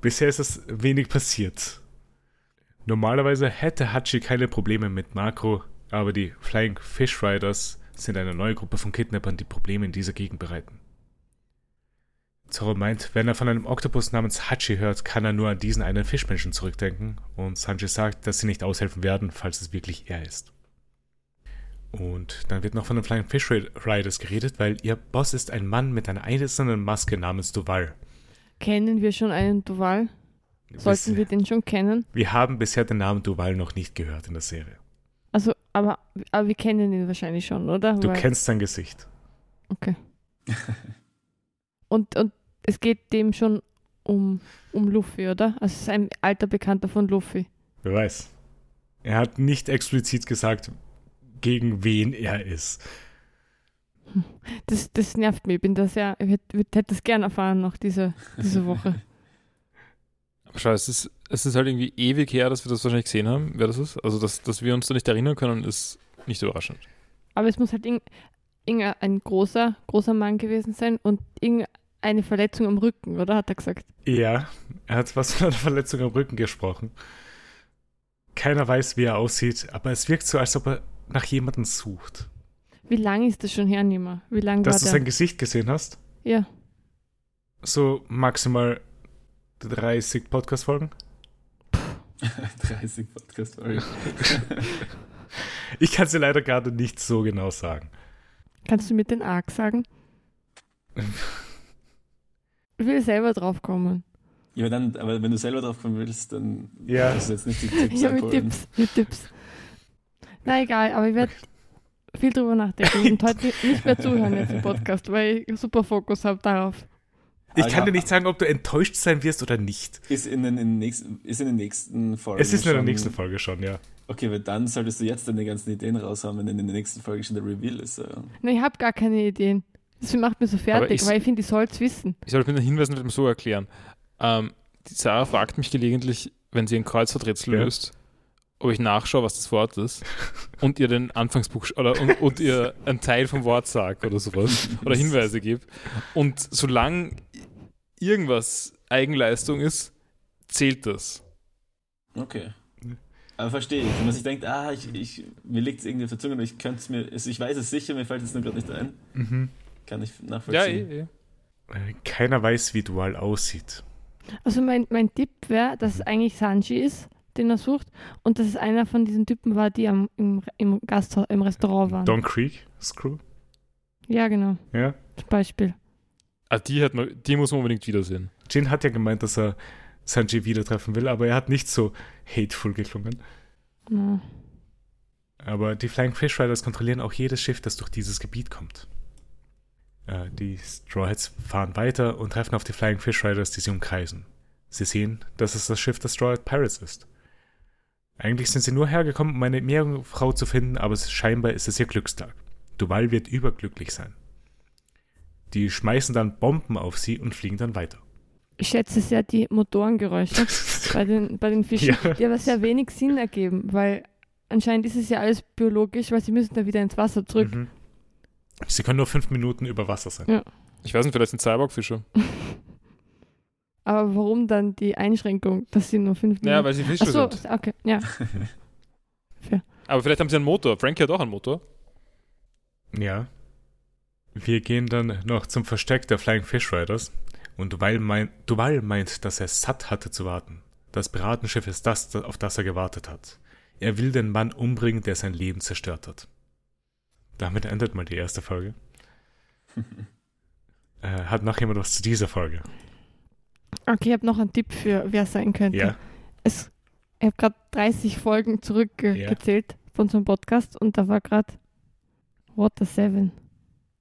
Bisher ist es wenig passiert. Normalerweise hätte Hachi keine Probleme mit Makro, aber die Flying Fish Riders sind eine neue Gruppe von Kidnappern, die Probleme in dieser Gegend bereiten. Zoro meint, wenn er von einem Oktopus namens Hachi hört, kann er nur an diesen einen Fischmenschen zurückdenken und Sanji sagt, dass sie nicht aushelfen werden, falls es wirklich er ist. Und dann wird noch von den Flying Fish Riders geredet, weil ihr Boss ist ein Mann mit einer eisernen Maske namens Duval. Kennen wir schon einen Duval? Sollten wir den schon kennen? Wir haben bisher den Namen Duval noch nicht gehört in der Serie. Aber, aber wir kennen ihn wahrscheinlich schon, oder? Du Weil- kennst sein Gesicht. Okay. Und, und es geht dem schon um, um Luffy, oder? Also es ist ein alter Bekannter von Luffy. Wer weiß. Er hat nicht explizit gesagt, gegen wen er ist. Das, das nervt mich. Ich bin da sehr, ich hätte, hätte das gerne erfahren noch diese, diese Woche. Schau, es ist, es ist halt irgendwie ewig her, dass wir das wahrscheinlich gesehen haben, wer das ist. Also, dass, dass wir uns da nicht erinnern können, ist nicht überraschend. Aber es muss halt irgend, irgendein großer, großer Mann gewesen sein und irgendeine Verletzung am Rücken, oder? Hat er gesagt. Ja, er hat was von einer Verletzung am Rücken gesprochen. Keiner weiß, wie er aussieht, aber es wirkt so, als ob er nach jemandem sucht. Wie lange ist das schon her, Nima? Wie lange Dass war du der? sein Gesicht gesehen hast? Ja. So maximal 30 Podcast-Folgen? 30 Podcast-Folgen. Ich kann sie leider gerade nicht so genau sagen. Kannst du mit den Arc sagen? Ich will selber drauf kommen. Ja, aber dann, aber wenn du selber drauf kommen willst, dann Ja. musst du jetzt nicht die Tipps Ja, mit abholen. Tipps, mit Tipps. Na egal, aber ich werde viel drüber nachdenken und heute nicht mehr zuhören jetzt im Podcast, weil ich super Fokus habe darauf. Ich Ah, kann ja. dir nicht sagen, ob du enttäuscht sein wirst oder nicht. Ist in den, in den nächsten, ist in den nächsten Folgen. Es ist in der nächsten Folge schon, ja. Okay, weil dann solltest du jetzt deine ganzen Ideen raushauen, wenn in der nächsten Folge schon der Reveal ist. äh. Na, ich habe gar keine Ideen. Das macht mich so fertig, ich- weil ich finde, ich soll es wissen. Ich sollte mit den Hinweisen mit dem so erklären. Ähm, die Sarah fragt mich gelegentlich, wenn sie ein Kreuzworträtsel Ja. löst, ob ich nachschaue, was das Wort ist und ihr den Anfangsbuch oder und, und ihr einen Teil vom Wort sage oder sowas oder Hinweise gebe. Und solange irgendwas Eigenleistung ist, zählt das. Okay. Aber verstehe ich. Wenn man sich denkt, ah, ich, ich, mir liegt es irgendwie auf der Zunge, aber ich könnte es mir, ich weiß es sicher, mir fällt es nur gerade nicht ein. Mhm. Kann ich Ja, nachvollziehen. eh, eh. Äh, Keiner weiß, wie Dual aussieht. Also mein, mein Tipp wäre, dass es eigentlich Sanji ist, den er sucht, und dass es einer von diesen Typen war, die am, im, im Gasthaus, im Restaurant waren. Don Creek, Screw. Ja, genau. Ja. Zum Beispiel. Ah, die, hat man, die muss man unbedingt wiedersehen. Jin hat ja gemeint, dass er Sanji wieder treffen will, aber er hat nicht so hateful geklungen. Ja. Aber die Flying Fish Riders kontrollieren auch jedes Schiff, das durch dieses Gebiet kommt. Äh, die Strawheads fahren weiter und treffen auf die Flying Fish Riders, die sie umkreisen. Sie sehen, dass es das Schiff der Strawhead Pirates ist. Eigentlich sind sie nur hergekommen, um eine Meerjungfrau zu finden, aber scheinbar ist es ihr Glückstag. Duval wird überglücklich sein. Die schmeißen dann Bomben auf sie und fliegen dann weiter. Ich schätze sehr die Motorengeräusche bei den, bei den Fischen, Ja. die aber sehr wenig Sinn ergeben, weil anscheinend ist es ja alles biologisch, weil sie müssen da wieder ins Wasser zurück. Mhm. Sie können nur fünf Minuten über Wasser sein. Ich weiß nicht, vielleicht sind Cyborg-Fische. Aber warum dann die Einschränkung, dass sie nur fünf Minuten... weil sie Fische Ach so, sind. okay, ja. Aber vielleicht haben sie einen Motor. Frankie hat auch einen Motor. Ja. Wir gehen dann noch zum Versteck der Flying Fish Riders und Duval, mein, Duval meint, dass er satt hatte zu warten. Das Piratenschiff ist das, auf das er gewartet hat. Er will den Mann umbringen, der sein Leben zerstört hat. Damit endet mal die erste Folge. äh, hat noch jemand was zu dieser Folge? Okay, ich habe noch einen Tipp für, wer es sein könnte. Ja. Es, ich habe gerade 30 Folgen Ja. zurückgezählt von unserem Podcast und da war gerade Water 7.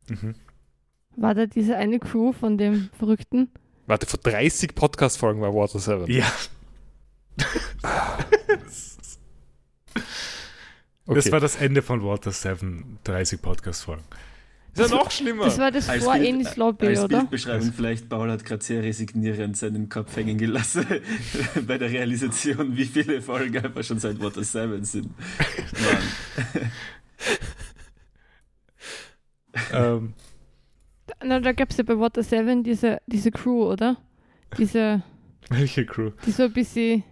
Mhm. War da diese eine Crew von dem Verrückten? Warte, vor 30 Podcast-Folgen war Water 7. Ja, Okay. das war das Ende von Water 7, 30 Podcast-Folgen. ist ja noch schlimmer. Das war das Als vor Enis Lobby, Als oder? Bildbeschreibung vielleicht, Paul hat gerade sehr resignierend seinen Kopf hängen gelassen bei der Realisation, wie viele Folgen einfach schon seit Water 7 sind. Ähm, na, da gab es ja bei Water 7 diese, diese Crew, oder? Diese, Welche Crew? die so ein bisschen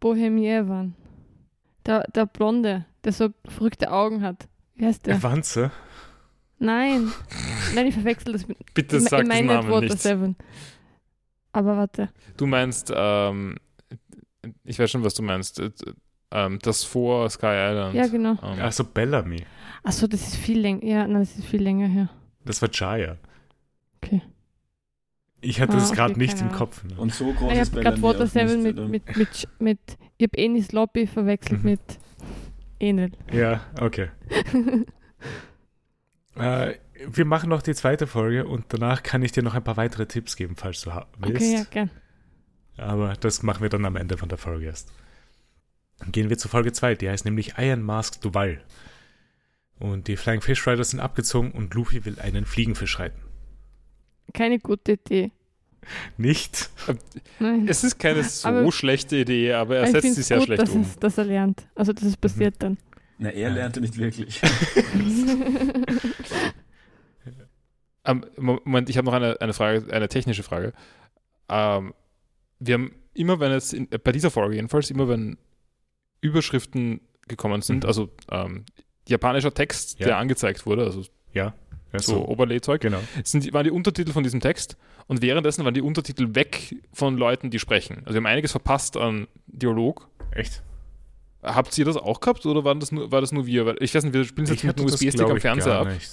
Bohemier waren. Der, der Blonde, der so verrückte Augen hat. Wie heißt der? Wanze? Nein. Nein, ich verwechsel das mit. Bitte ich, sag ich den meine nicht Namen Water nicht. 7. Aber warte. Du meinst, ähm, ich weiß schon, was du meinst. Äh, Ähm, das vor Sky Island. Ja, genau. Ähm, Also Bellamy. Achso, das ist viel länger. Ja, nein, das ist viel länger her. Das war Jaya. Okay. Ich hatte Ah, das gerade okay, nicht im. Kopf. Ne? Und so groß ich ist habe gerade Water auch 7 mit, mit, mit, mit, Ich habe Enis Lobby verwechselt Mhm. mit Enel. Ja, okay. Äh, wir machen noch die zweite Folge und danach kann ich dir noch ein paar weitere Tipps geben, falls du willst. okay, ja, gern. Aber das machen wir dann am Ende von der Folge erst. Gehen wir zu Folge 2, die heißt nämlich Iron Mask Duval. Und die Flying Fish Riders sind abgezogen und Luffy will einen Fliegenfisch reiten. Keine gute Idee. Nicht? Nein. Es ist keine so Aber- schlechte Idee, aber er setzt sie sehr gut, schlecht dass, um. es, dass er lernt. Also, dass es passiert dann. Na, er lernte nicht wirklich. Ähm, Moment, ich habe noch eine, eine Frage, eine technische Frage. Ähm, wir haben immer, wenn es in, bei dieser Folge jedenfalls, immer wenn Überschriften gekommen sind, Mhm. also ähm, japanischer Text, Ja. der angezeigt wurde, also Ja. ja so, so. Oberlay-Zeug, Genau. sind, waren die Untertitel von diesem Text und währenddessen waren die Untertitel weg von Leuten, die sprechen. Also wir haben einiges verpasst an Dialog. Echt? Habt ihr das auch gehabt oder waren das nur, war das nur wir? Weil ich weiß nicht, wir spielen jetzt mit einem USB-Stick am Fernseher ab. nicht.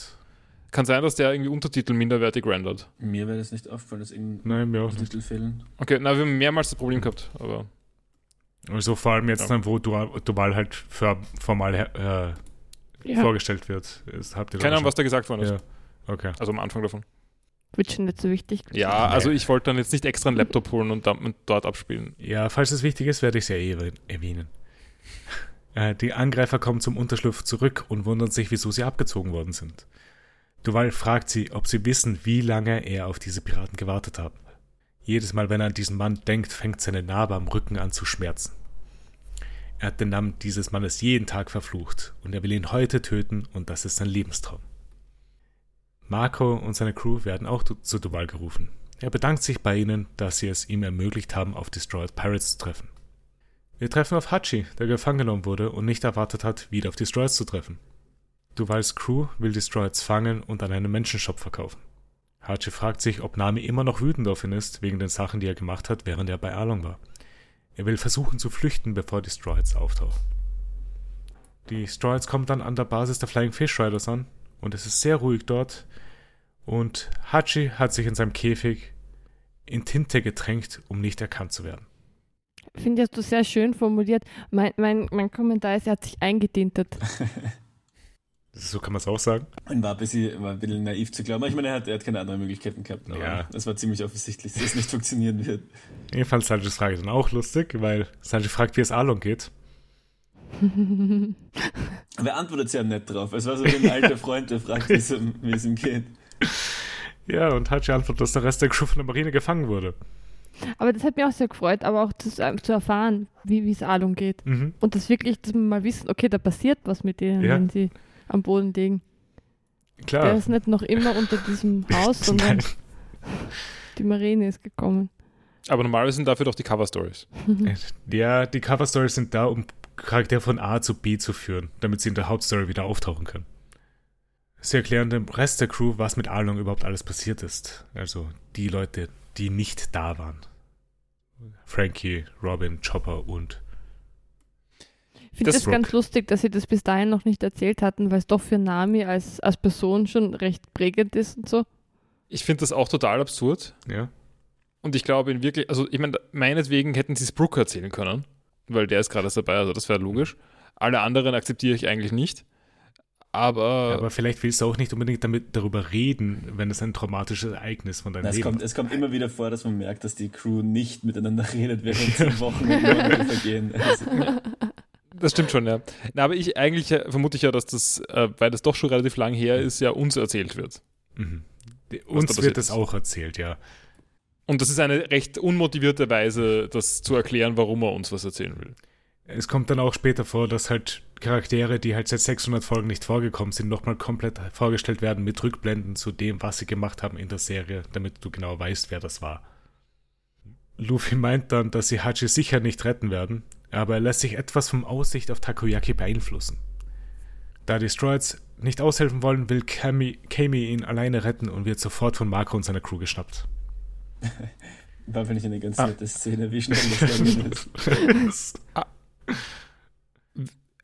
Kann sein, dass der irgendwie Untertitel minderwertig rendert. Mir wäre das nicht aufgefallen, dass irgendein Nein, mir auch nicht. Titel fehlen. Okay, na, wir haben mehrmals das Problem gehabt, aber Also vor allem jetzt Ja. dann, wo Dual, Dual halt formal äh, Ja, vorgestellt wird. Ist, habt ihr keine da Ahnung, was da gesagt worden ist. Ja. Okay. Also am Anfang davon. wird schon nicht so wichtig. Ja, also ich wollte dann jetzt nicht extra einen Laptop holen und, dann, und dort abspielen. Ja, falls es wichtig ist, werde ich es ja eh erwäh- erwähnen. Äh, die Angreifer kommen zum Unterschlupf zurück und wundern sich, wieso sie abgezogen worden sind. Duval fragt sie, ob sie wissen, wie lange er auf diese Piraten gewartet hat. Jedes Mal, wenn er an diesen Mann denkt, fängt seine Narbe am Rücken an zu schmerzen. Er hat den Namen dieses Mannes jeden Tag verflucht und er will ihn heute töten und das ist sein Lebenstraum. Marco und seine Crew werden auch zu- Duval gerufen. Er bedankt sich bei ihnen, dass sie es ihm ermöglicht haben, auf Destroyed Pirates zu treffen. Wir treffen auf Hachi, der gefangen genommen wurde und nicht erwartet hat, wieder auf Destroyers zu treffen. Duvals Crew will Destroyers fangen und an einen Menschenshop verkaufen. Hachi fragt sich, ob Nami immer noch wütend auf ihn ist, wegen den Sachen, die er gemacht hat, während er bei Arlong war. Er will versuchen zu flüchten, bevor Destroyers auftauchen. Die Destroyers kommen dann an der Basis der Flying Fish Riders an und es ist sehr ruhig dort. Und Hachi hat sich in seinem Käfig in Tinte getränkt, um nicht erkannt zu werden. Finde ich, hast du sehr schön formuliert. Mein, mein, mein Kommentar ist, er hat sich eingetintet. So kann man es auch sagen. Und war ein, bisschen, war ein bisschen naiv zu glauben. Ich meine, er hat, er hat keine anderen Möglichkeiten gehabt. Aber Ja. es war ziemlich offensichtlich, dass es nicht funktionieren wird. Jedenfalls Sanjis Frage dann auch lustig, weil Sanji fragt, wie es Arlong geht. Aber er antwortet sehr nett drauf. Es war so wie ein alter Freund, der fragt, wie es ihm, wie es ihm geht. Ja, und Hachi antwortet, dass der Rest der Crew von der Marine gefangen wurde. aber das hat mich auch sehr gefreut, aber auch das, ähm, zu erfahren, wie es Alung geht. Mhm. Und das wirklich, dass wir mal wissen, okay, da passiert was mit denen, Ja. wenn sie am Boden liegen. Der Klar. ist nicht noch immer unter diesem Haus, sondern Nein. die Marine ist gekommen. Aber normalerweise sind dafür doch die Cover-Stories. Ja, die Cover-Stories sind da, um Charaktere von A zu B zu führen, damit sie in der Hauptstory wieder auftauchen können. Sie erklären dem Rest der Crew, was mit Arlong überhaupt alles passiert ist. Also die Leute, die nicht da waren. Frankie, Robin, Chopper und finde Das das ganz lustig, dass sie das bis dahin noch nicht erzählt hatten, weil es doch für Nami als, als Person schon recht prägend ist und so. Ich finde das auch total absurd. ja. Und ich glaube, in wirklich, also ich meine, meinetwegen hätten sie es Brooke erzählen können, weil der ist gerade erst dabei, also das wäre logisch. Alle anderen akzeptiere ich eigentlich nicht. Aber, Aber vielleicht willst du auch nicht unbedingt damit darüber reden, wenn es ein traumatisches Ereignis von deinem es, Leben kommt, es kommt immer wieder vor, dass man merkt, dass die Crew nicht miteinander redet, während so Wochen und Monate vergehen. Also, das stimmt schon, ja. Na, aber ich eigentlich äh, vermute ich ja, dass das, äh, weil das doch schon relativ lang her ist, ja uns erzählt wird. Mhm. Uns wird es auch erzählt, ja. Und das ist eine recht unmotivierte Weise, das zu erklären, warum er uns was erzählen will. Es kommt dann auch später vor, dass halt Charaktere, die halt seit 600 Folgen nicht vorgekommen sind, nochmal komplett vorgestellt werden mit Rückblenden zu dem, was sie gemacht haben in der Serie, damit du genau weißt, wer das war. Luffy meint dann, dass sie Hachi sicher nicht retten werden, aber er lässt sich etwas vom Aussicht auf Takoyaki beeinflussen. Da die Stroids nicht aushelfen wollen, will Kami, Kami ihn alleine retten und wird sofort von Marco und seiner Crew geschnappt. War, finde ich, eine ganz ah. nette Szene, wie schnell das dann ist. ah.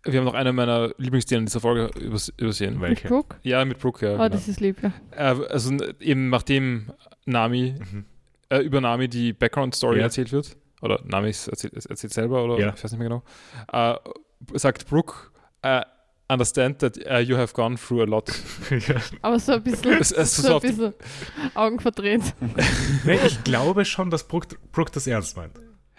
Wir haben noch eine meiner Lieblingsszenen in dieser Folge übers übersehen. Welche? Mit Brooke? Ja, mit Brooke, ja. Oh, genau. das ist lieb, ja. Äh, also eben nachdem Nami, mhm. äh, über Nami die Background-Story ja. erzählt wird, oder Nami erzählt, erzählt selber, oder ja. ich weiß nicht mehr genau, äh, sagt Brooke, äh, understand that uh, you have gone through a lot. ja. Aber so ein bisschen, es, es so, so ein bisschen Augen verdreht. nee, ich glaube schon, dass Brooke, Brooke das ernst meint.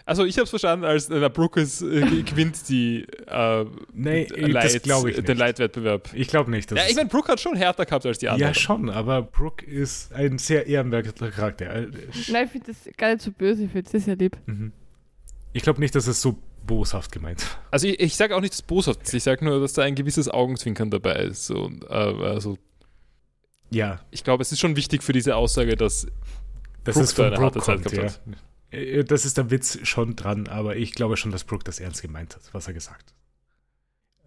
Also ich habe es verstanden, als äh, Brooke ist, äh, gewinnt die äh, nee, Leid, den Leitwettbewerb. Ich glaube nicht. ja, ich meine, Brooke hat schon härter gehabt als die anderen. Ja, schon, aber Brooke ist ein sehr ehrenwerter Charakter. Nein, ich finde das gar nicht so böse, ich finde das sehr lieb. Mhm. Ich glaube nicht, dass es so boshaft gemeint. Also ich, ich sage auch nicht, dass es boshaft ist, ich sage nur, dass da ein gewisses Augenzwinkern dabei ist. So, äh, also, ja. Ich glaube, es ist schon wichtig für diese Aussage, dass das Brooke ist von eine Brooke harte kommt, Zeit gehabt ja. hat. Äh, das ist der Witz schon dran, aber ich glaube schon, dass Brooke das ernst gemeint hat, was er gesagt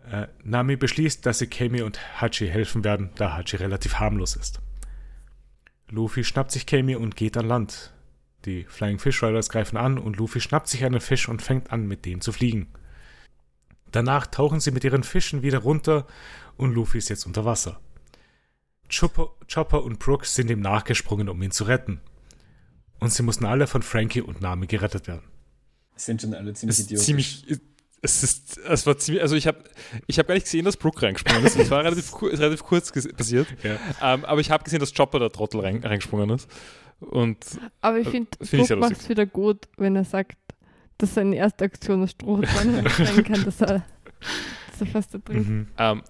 hat. Äh, Nami beschließt, dass sie Kami und Hachi helfen werden, da Hachi relativ harmlos ist. Luffy schnappt sich Kami und geht an Land. Die Flying Fish Riders greifen an und Luffy schnappt sich einen Fisch und fängt an, mit dem zu fliegen. Danach tauchen sie mit ihren Fischen wieder runter und Luffy ist jetzt unter Wasser. Chopper, Chopper und Brooks sind ihm nachgesprungen, um ihn zu retten und sie mussten alle von Frankie und Nami gerettet werden. sind schon alle ziemlich idiotisch. Ziemlich, es ist, es war ziemlich, also ich habe ich hab gar nicht gesehen, dass Brooke reingesprungen ist. Es war relativ, relativ kurz passiert. Ja. Um, ähm, aber ich habe gesehen, dass Chopper der Trottel rein, reingesprungen ist. Und, aber ich finde, äh, find Brooke macht es wieder gut, wenn er sagt, dass seine erste Aktion das Strohhutbahn sein kann, dass er, dass er fast da drin mhm. um, ähm,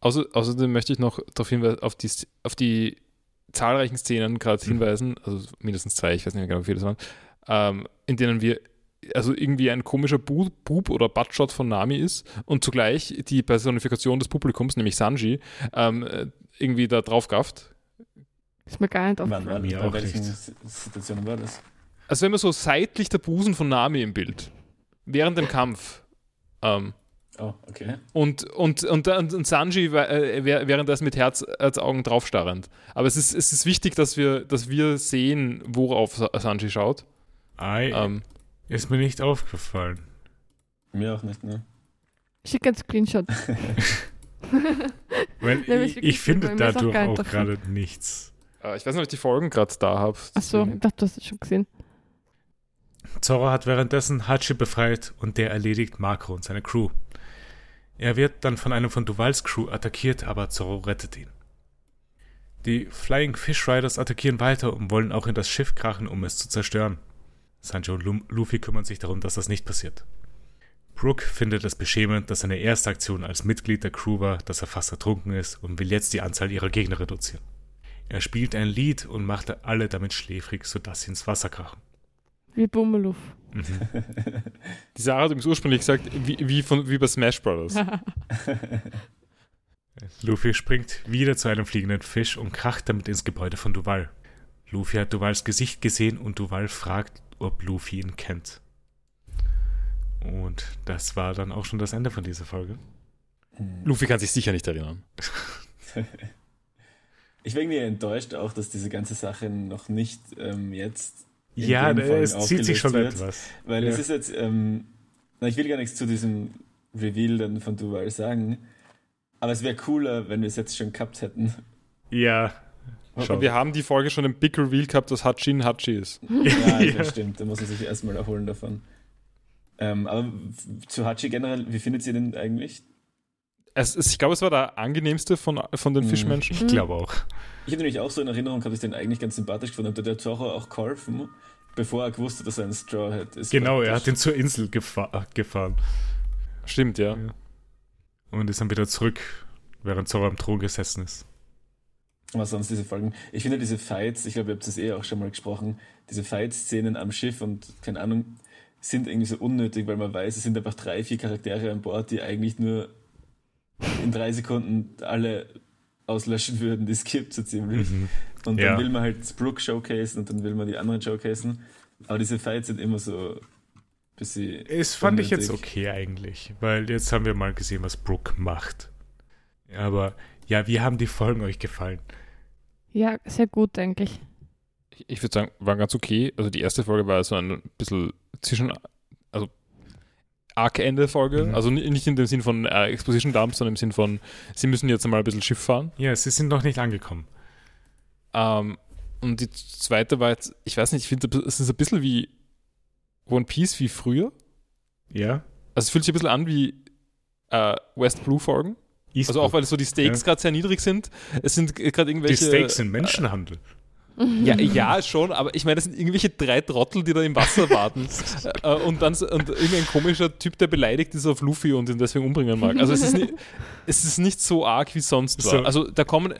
außer, Außerdem möchte ich noch darauf hinweisen, auf die, auf die zahlreichen Szenen gerade mhm. hinweisen, also mindestens zwei, ich weiß nicht mehr genau, wie viele das waren, ähm, in denen wir also irgendwie ein komischer Bub, Bub oder Buttshot von Nami ist und zugleich die Personifikation des Publikums, nämlich Sanji, ähm, irgendwie da drauf gafft. Ist mir gar nicht aufgefallen. Wann war, bei welchen Situationen war das? Also wenn man so seitlich der Busen von Nami im Bild, während dem Kampf. Ähm, Oh, okay. Und, und, und, und Sanji äh, während das mit Herz, Herzaugen draufstarrend. Aber es ist, es ist wichtig, dass wir, dass wir sehen, worauf Sanji schaut. Ei, ähm, ist mir nicht aufgefallen. Mir auch nicht, ne? Schick ein Screenshot. Weil ich, ich finde dadurch auch, auch gerade nichts. Äh, ich weiß nicht, ob ich die Folgen gerade da habe. Achso, ich dachte, du hast es schon gesehen. Zoro hat währenddessen Hachi befreit und der erledigt Marco und seine Crew. Er wird dann von einem von Duvals Crew attackiert, aber Zorro rettet ihn. Die Flying Fish Riders attackieren weiter und wollen auch in das Schiff krachen, um es zu zerstören. Sanjo und Luffy kümmern sich darum, dass das nicht passiert. Brooke findet es beschämend, dass seine erste Aktion als Mitglied der Crew war, dass er fast ertrunken ist und will jetzt die Anzahl ihrer Gegner reduzieren. Er spielt ein Lied und macht alle damit schläfrig, sodass sie ins Wasser krachen. Wie Bummeluff. Mhm. Die Sarah hat übrigens ursprünglich gesagt, wie, wie, von, wie bei Smash Brothers. Luffy springt wieder zu einem fliegenden Fisch und kracht damit ins Gebäude von Duval. Luffy hat Duvals Gesicht gesehen und Duval fragt, ob Luffy ihn kennt. Und das war dann auch schon das Ende von dieser Folge. Luffy kann sich sicher nicht erinnern. ich bin irgendwie enttäuscht auch, dass diese ganze Sache noch nicht ähm, jetzt ja, es zieht sich schon wird, etwas. Weil ja. es ist jetzt, ähm, na, ich will gar nichts zu diesem Reveal dann von Duval sagen, aber es wäre cooler, wenn wir es jetzt schon gehabt hätten. Ja. Schon. Wir haben die Folge schon im Big Reveal gehabt, dass Hachin Hachi ist. Ja, ja, das stimmt. Da muss man sich erstmal erholen davon. Ähm, aber zu Hachi generell, wie findet ihr den eigentlich? Es, es, ich glaube, es war der angenehmste von, von den mhm. Fischmenschen. Ich glaube auch. Ich habe nämlich auch so in Erinnerung, habe ich den eigentlich ganz sympathisch gefunden. Hat der Toro auch geholfen, bevor er gewusst hat, dass er ein Straw hat. Ist genau, er hat ihn zur Insel gefahr gefahren. Stimmt, ja. ja. Und ist dann wieder zurück, während Zoro am Thron gesessen ist. Was sonst diese Folgen? Ich finde diese Fights, ich glaube, ihr habt das eh auch schon mal gesprochen, diese Fight-Szenen am Schiff und keine Ahnung, sind irgendwie so unnötig, weil man weiß, es sind einfach drei, vier Charaktere an Bord, die eigentlich nur in drei Sekunden alle auslöschen würden, die es gibt, so ziemlich. Mhm. Und dann Ja. will man halt Brooke showcasen und dann will man die anderen showcasen. Aber diese Fights sind immer so bisschen. Es fand ich jetzt unnötig. okay eigentlich, weil jetzt haben wir mal gesehen, was Brooke macht. Aber ja, wie haben die Folgen euch gefallen? Ja, sehr gut eigentlich. Ich, ich würde sagen, war ganz okay. Also die erste Folge war so ein bisschen zwischen, Arc-Ende-Folge. Mhm. Also ni- nicht in dem Sinn von äh, Exposition Dump, sondern im Sinn von, sie müssen jetzt mal ein bisschen Schiff fahren. Ja, sie sind noch nicht angekommen. Ähm, und die zweite war jetzt, ich weiß nicht, ich finde, es ist ein bisschen wie One Piece wie früher. Ja? Also es fühlt sich ein bisschen an wie äh, West Blue Folgen. Also auch weil so die Stakes Ja. gerade sehr niedrig sind. Es sind gerade die irgendwelche. Stakes sind Menschenhandel. Ja, ja, schon, aber ich meine, das sind irgendwelche drei Trottel, die da im Wasser warten. äh, und dann und irgendein komischer Typ, der beleidigt ist auf Luffy und ihn deswegen umbringen mag. Also es ist nicht, es ist nicht so arg wie sonst So. war. Also da kommen,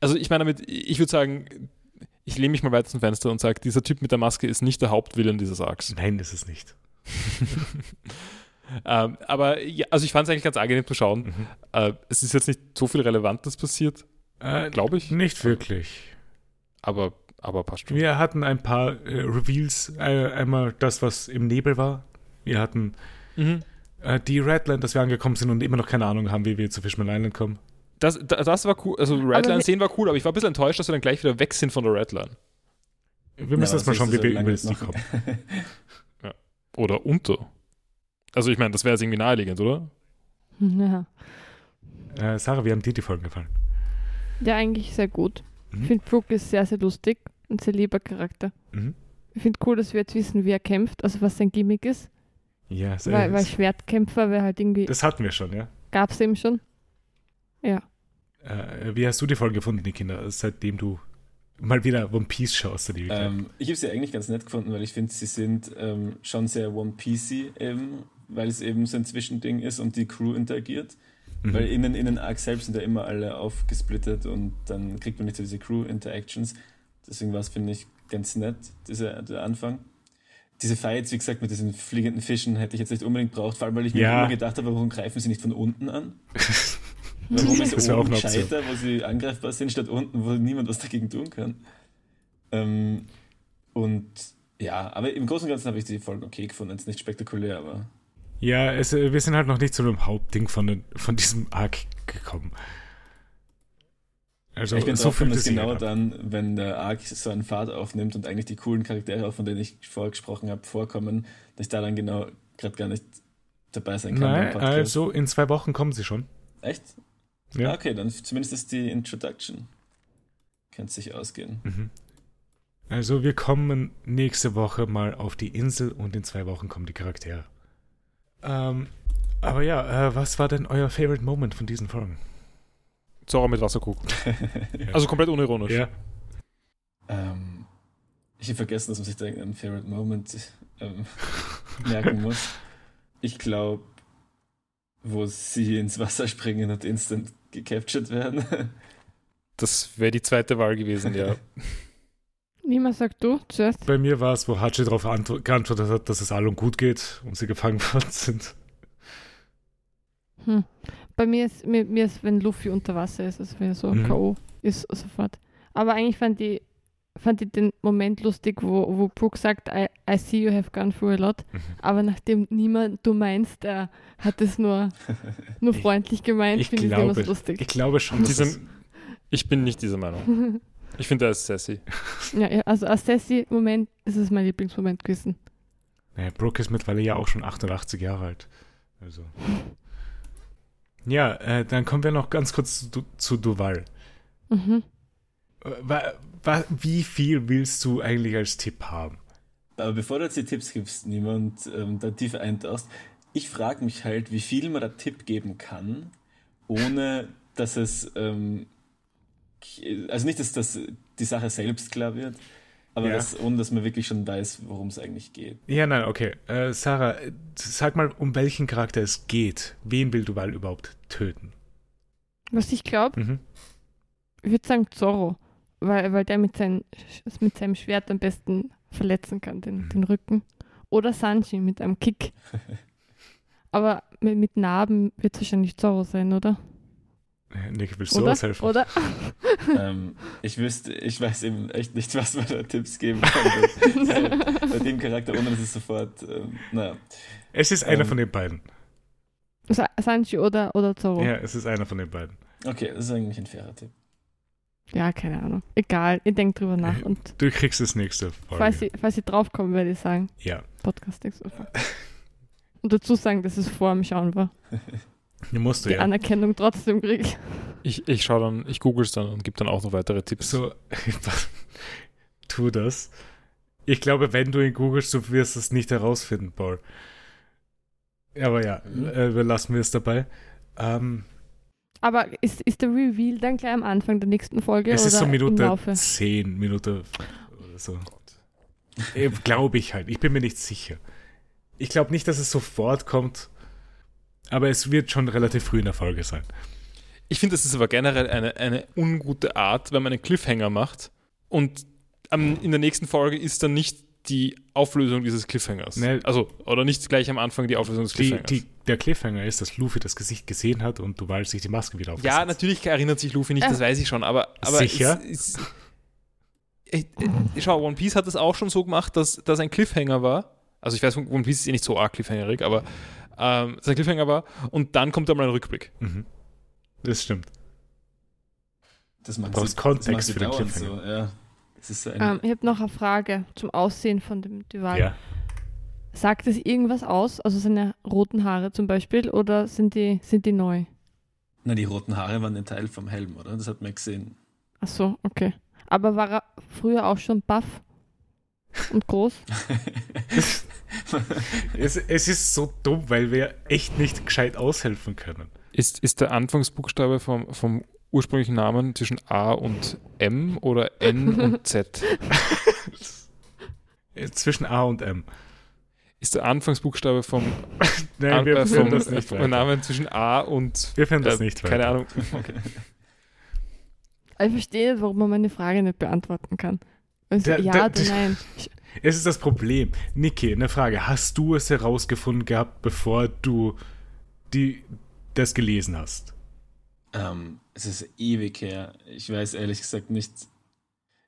also ich meine damit, ich würde sagen, ich lehne mich mal weit zum Fenster und sage, dieser Typ mit der Maske ist nicht der Hauptvillain dieses Arcs. Nein, ist es nicht. ähm, aber ja, also ich fand es eigentlich ganz angenehm zu schauen. Mhm. Äh, es ist jetzt nicht so viel Relevantes passiert, Äh, glaube ich, Nicht wirklich. Aber, aber passt schon. Wir hatten ein paar äh, Reveals. Äh, einmal das, was im Nebel war. Wir hatten Mhm. äh, die Redland, dass wir angekommen sind und immer noch keine Ahnung haben, wie wir zu Fishman Island kommen. Das, da- das war cool, also Redline wir- sehen war cool, aber ich war ein bisschen enttäuscht, dass wir dann gleich wieder weg sind von der Redline. Wir müssen Ja, erst mal was schauen, wie wir über das kommen. machen? Oder unter. Also ich meine, das wäre jetzt irgendwie naheliegend, oder? Ja. Äh, Sarah, wie haben dir die Folgen gefallen? ja, eigentlich sehr gut. Mhm. Ich finde, Brooke ist sehr, sehr lustig und sehr lieber Charakter. Mhm. Ich finde cool, dass wir jetzt wissen, wie er kämpft, also was sein Gimmick ist. Ja, sehr Weil, weil Schwertkämpfer wäre halt irgendwie, das hatten wir schon, ja. gab es eben schon. Ja. Äh, wie hast du die Folgen gefunden, die Kinder, seitdem du mal wieder One Piece schaust? Ewigkeit? Ähm, ich habe sie eigentlich ganz nett gefunden, weil ich finde, sie sind ähm, schon sehr One Piecey eben, weil es eben so ein Zwischending ist und die Crew interagiert. Mhm. Weil in den, in den Arcs selbst sind ja immer alle aufgesplittet und dann kriegt man nicht so diese Crew-Interactions. Deswegen war es, finde ich, ganz nett, dieser, der Anfang. Diese Fights, wie gesagt, mit diesen fliegenden Fischen hätte ich jetzt nicht unbedingt braucht, vor allem weil ich mir Ja. immer gedacht habe, warum greifen sie nicht von unten an? Warum ist Das es oben gescheiter, wo sie angreifbar sind, statt unten, wo niemand was dagegen tun kann? Ähm, und ja, aber im Großen und Ganzen habe ich die Folgen okay gefunden. Jetzt nicht spektakulär, aber Ja, es, äh, wir sind halt noch nicht zu dem Hauptding von, von diesem Arc gekommen. Also ich bin so drauf es genau an. dann, wenn der Arc so einen Fahrt aufnimmt und eigentlich die coolen Charaktere, von denen ich vorher gesprochen habe, vorkommen, dass ich da dann genau gerade gar nicht dabei sein kann. Nein, also in zwei Wochen kommen sie schon. Echt? Ja. Ah, okay, dann zumindest ist die Introduction. Könnte sich ausgehen. Mhm. Also wir kommen nächste Woche mal auf die Insel und in zwei Wochen kommen die Charaktere. Ähm, aber ja, äh, was war denn euer Favorite Moment von diesen Folgen? Zora mit Wasserkrug. Also komplett unironisch. Ja, Ähm, ich habe vergessen, dass man sich da einen Favorite Moment ähm, merken muss. Ich glaube, wo sie ins Wasser springen und instant gecaptured werden. Das wäre die zweite Wahl gewesen, ja. Niemand sagt du zuerst. bei mir war es, wo Hachi darauf antwo- geantwortet hat, dass es allen gut geht und sie gefangen worden sind. Hm. Bei mir ist, mir, mir ist, wenn Luffy unter Wasser ist, also wenn er so Mhm. K.O. ist, sofort. Aber eigentlich fand ich, fand ich den Moment lustig, wo, wo Brooke sagt, I, I see you have gone through a lot. Mhm. Aber nachdem niemand du meinst, er hat es nur, nur Ich- freundlich gemeint, ich finde ich immer glaube, so lustig. Ich glaube schon, Diese, es, ich bin nicht dieser Meinung. Ich finde, er ist sassy. ja, ja, also als Sassy-Moment ist es mein Lieblingsmoment gewesen. naja, Brooke ist mittlerweile ja auch schon 88 Jahre alt. Also. Ja, äh, dann kommen wir noch ganz kurz zu, zu Duval. Mhm. Äh, wa, wa, wie viel willst du eigentlich als Tipp haben? Aber bevor du jetzt die Tipps gibst, niemand ähm, da tief eintauchst, ich frage mich halt, wie viel man da Tipp geben kann, ohne dass es, ähm, also nicht, dass das die Sache selbst klar wird, aber Ja. dass, ohne dass man wirklich schon weiß, worum es eigentlich geht. Ja, nein, okay. Äh, Sarah, sag mal, um welchen Charakter es geht. Wen will Duval überhaupt töten? Was ich glaube, Mhm. ich würde sagen Zorro, weil, weil der mit, sein, mit seinem Schwert am besten verletzen kann, den, Mhm. den Rücken. Oder Sanji mit einem Kick. Aber mit, mit Narben wird es wahrscheinlich Zorro sein, oder? Nick, willst du Oder? aushelfen? Oder? ähm, ich wüsste, ich weiß eben echt nicht, was man da Tipps geben kann. bei, bei dem Charakter, ohne dass es sofort, ähm, naja. Es ist einer Ähm. von den beiden. Sa Sanji oder, oder Zoro. Ja, Ja. es ist einer von den beiden. Okay, das ist eigentlich ein fairer Tipp. keine Ahnung. Egal, ich denke drüber nach. Und Du kriegst das nächste Folge. falls ich, falls ich draufkomme, werde ich sagen, ja. Podcast nächste. Und dazu sagen, dass es vor dem Schauen war. Du musst du Die ja. Anerkennung trotzdem kriege. Ich, ich schaue dann, ich google es dann und gebe dann auch noch weitere Tipps. So, tu das. Ich glaube, wenn du ihn googelst, du wirst es nicht herausfinden, Paul. Aber ja, äh, wir lassen wir es dabei. Ähm, Aber ist, ist der Reveal dann gleich am Anfang der nächsten Folge es oder ist so im Minute Laufe? 10, Minute oder so. Äh, glaube ich halt. Ich bin mir nicht sicher. Ich glaube nicht, dass es sofort kommt, aber es wird schon relativ früh in der Folge sein. Ich finde, das ist aber generell eine, eine ungute Art, wenn man einen Cliffhanger macht und am, in der nächsten Folge ist dann nicht die Auflösung dieses Cliffhangers. Nee. Also, oder nicht gleich am Anfang die Auflösung des Die, Cliffhangers. die, der Cliffhanger ist, dass Luffy das Gesicht gesehen hat und Duval sich die Maske wieder aufgesetzt. ja, natürlich erinnert sich Luffy nicht, Ja. das weiß ich schon, aber, aber Sicher? Es, es, ich, ich, schau, One Piece hat das auch schon so gemacht, dass das ein Cliffhanger war. Also ich weiß, One Piece ist eh nicht so arg cliffhangerig, aber ähm, ein Cliffhanger war und dann kommt da mal ein Rückblick. Mhm. Das stimmt. Das macht brauchst Kontext das für den Cliffhanger. So, ja. Das ist ein, Ähm, ich habe noch eine Frage zum Aussehen von dem Duval. Ja. Sagt es irgendwas aus? Also seine roten Haare zum Beispiel oder sind die, sind die neu? na, die roten Haare waren ein Teil vom Helm, oder? Das hat man gesehen. Ach so, okay. Aber war er früher auch schon buff und groß? Es, es ist so dumm, weil wir echt nicht gescheit aushelfen können. Ist, ist der Anfangsbuchstabe vom, vom ursprünglichen Namen zwischen A und M oder N und Z? Äh, Zwischen A und M. Ist der Anfangsbuchstabe vom, Nein, An- wir äh, vom, das nicht vom. Namen zwischen A und Wir das äh, nicht weiter. keine Ahnung. Okay. Ich verstehe nicht, warum man meine Frage nicht beantworten kann. Also, Der- ja der- oder nein? Es ist das Problem. Niki, eine Frage. Hast du es herausgefunden gehabt, bevor du die, das gelesen hast? Ähm, es ist ewig her. Ich weiß ehrlich gesagt nicht.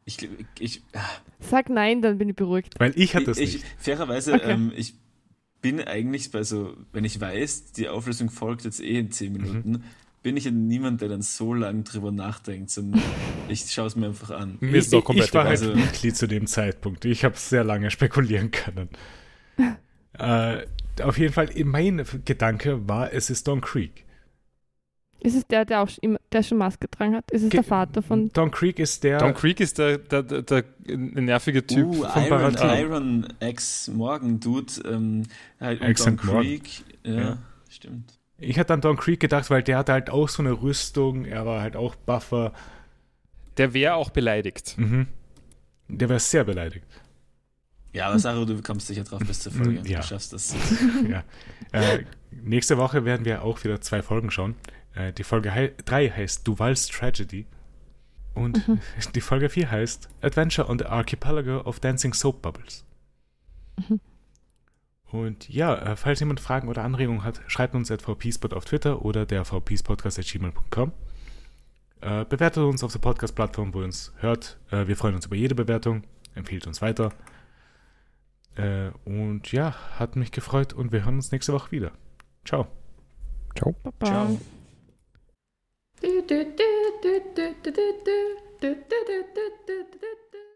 Ich, ich, ah, Sag nein, dann bin ich beruhigt. Weil ich hatte das ich, nicht. Fairerweise, Okay. ähm, ich bin eigentlich bei so, wenn ich weiß, die Auflösung folgt jetzt eh in 10 Minuten, bin ich ja niemand, der dann so lange drüber nachdenkt, sondern ich schaue es mir einfach an. Mir ist auch komplett ich war halt Also- Mitglied zu dem Zeitpunkt. Ich habe sehr lange spekulieren können. äh, auf jeden Fall, mein Gedanke war, es ist Don Creek. Ist es der, der auch der schon Maske getragen hat? Ist es Ge- der Vater von. Don Creek ist der. Don Creek ist der, der, der, der nervige Typ. Uh, von Iron, Baratin. Iron X Morgan Dude, ähm, halt, und X Don Morgan. Creek, ja, Ja. stimmt. Ich hatte an Don Creek gedacht, weil der hatte halt auch so eine Rüstung. Er war halt auch Buffer. Der wäre auch beleidigt. Mhm. Der war sehr beleidigt. Ja, aber Sarah, du kommst sicher drauf bis zur Folge. Ja. Du schaffst das. ja. Äh, nächste Woche werden wir auch wieder zwei Folgen schauen. Äh, die Folge 3 heißt Duval's Tragedy. Und die Folge 4 heißt Adventure on the Archipelago of Dancing Soap Bubbles. Mhm. Und ja, falls jemand Fragen oder Anregungen hat, schreibt uns at vpspot auf Twitter oder der vpspodcast.gmail.com. Äh, bewertet uns auf der Podcast-Plattform, wo ihr uns hört. Äh, wir freuen uns über jede Bewertung. Empfehlt uns weiter. Äh, und ja, hat mich gefreut und wir hören uns nächste Woche wieder. Ciao. Ciao. Baba. Ciao.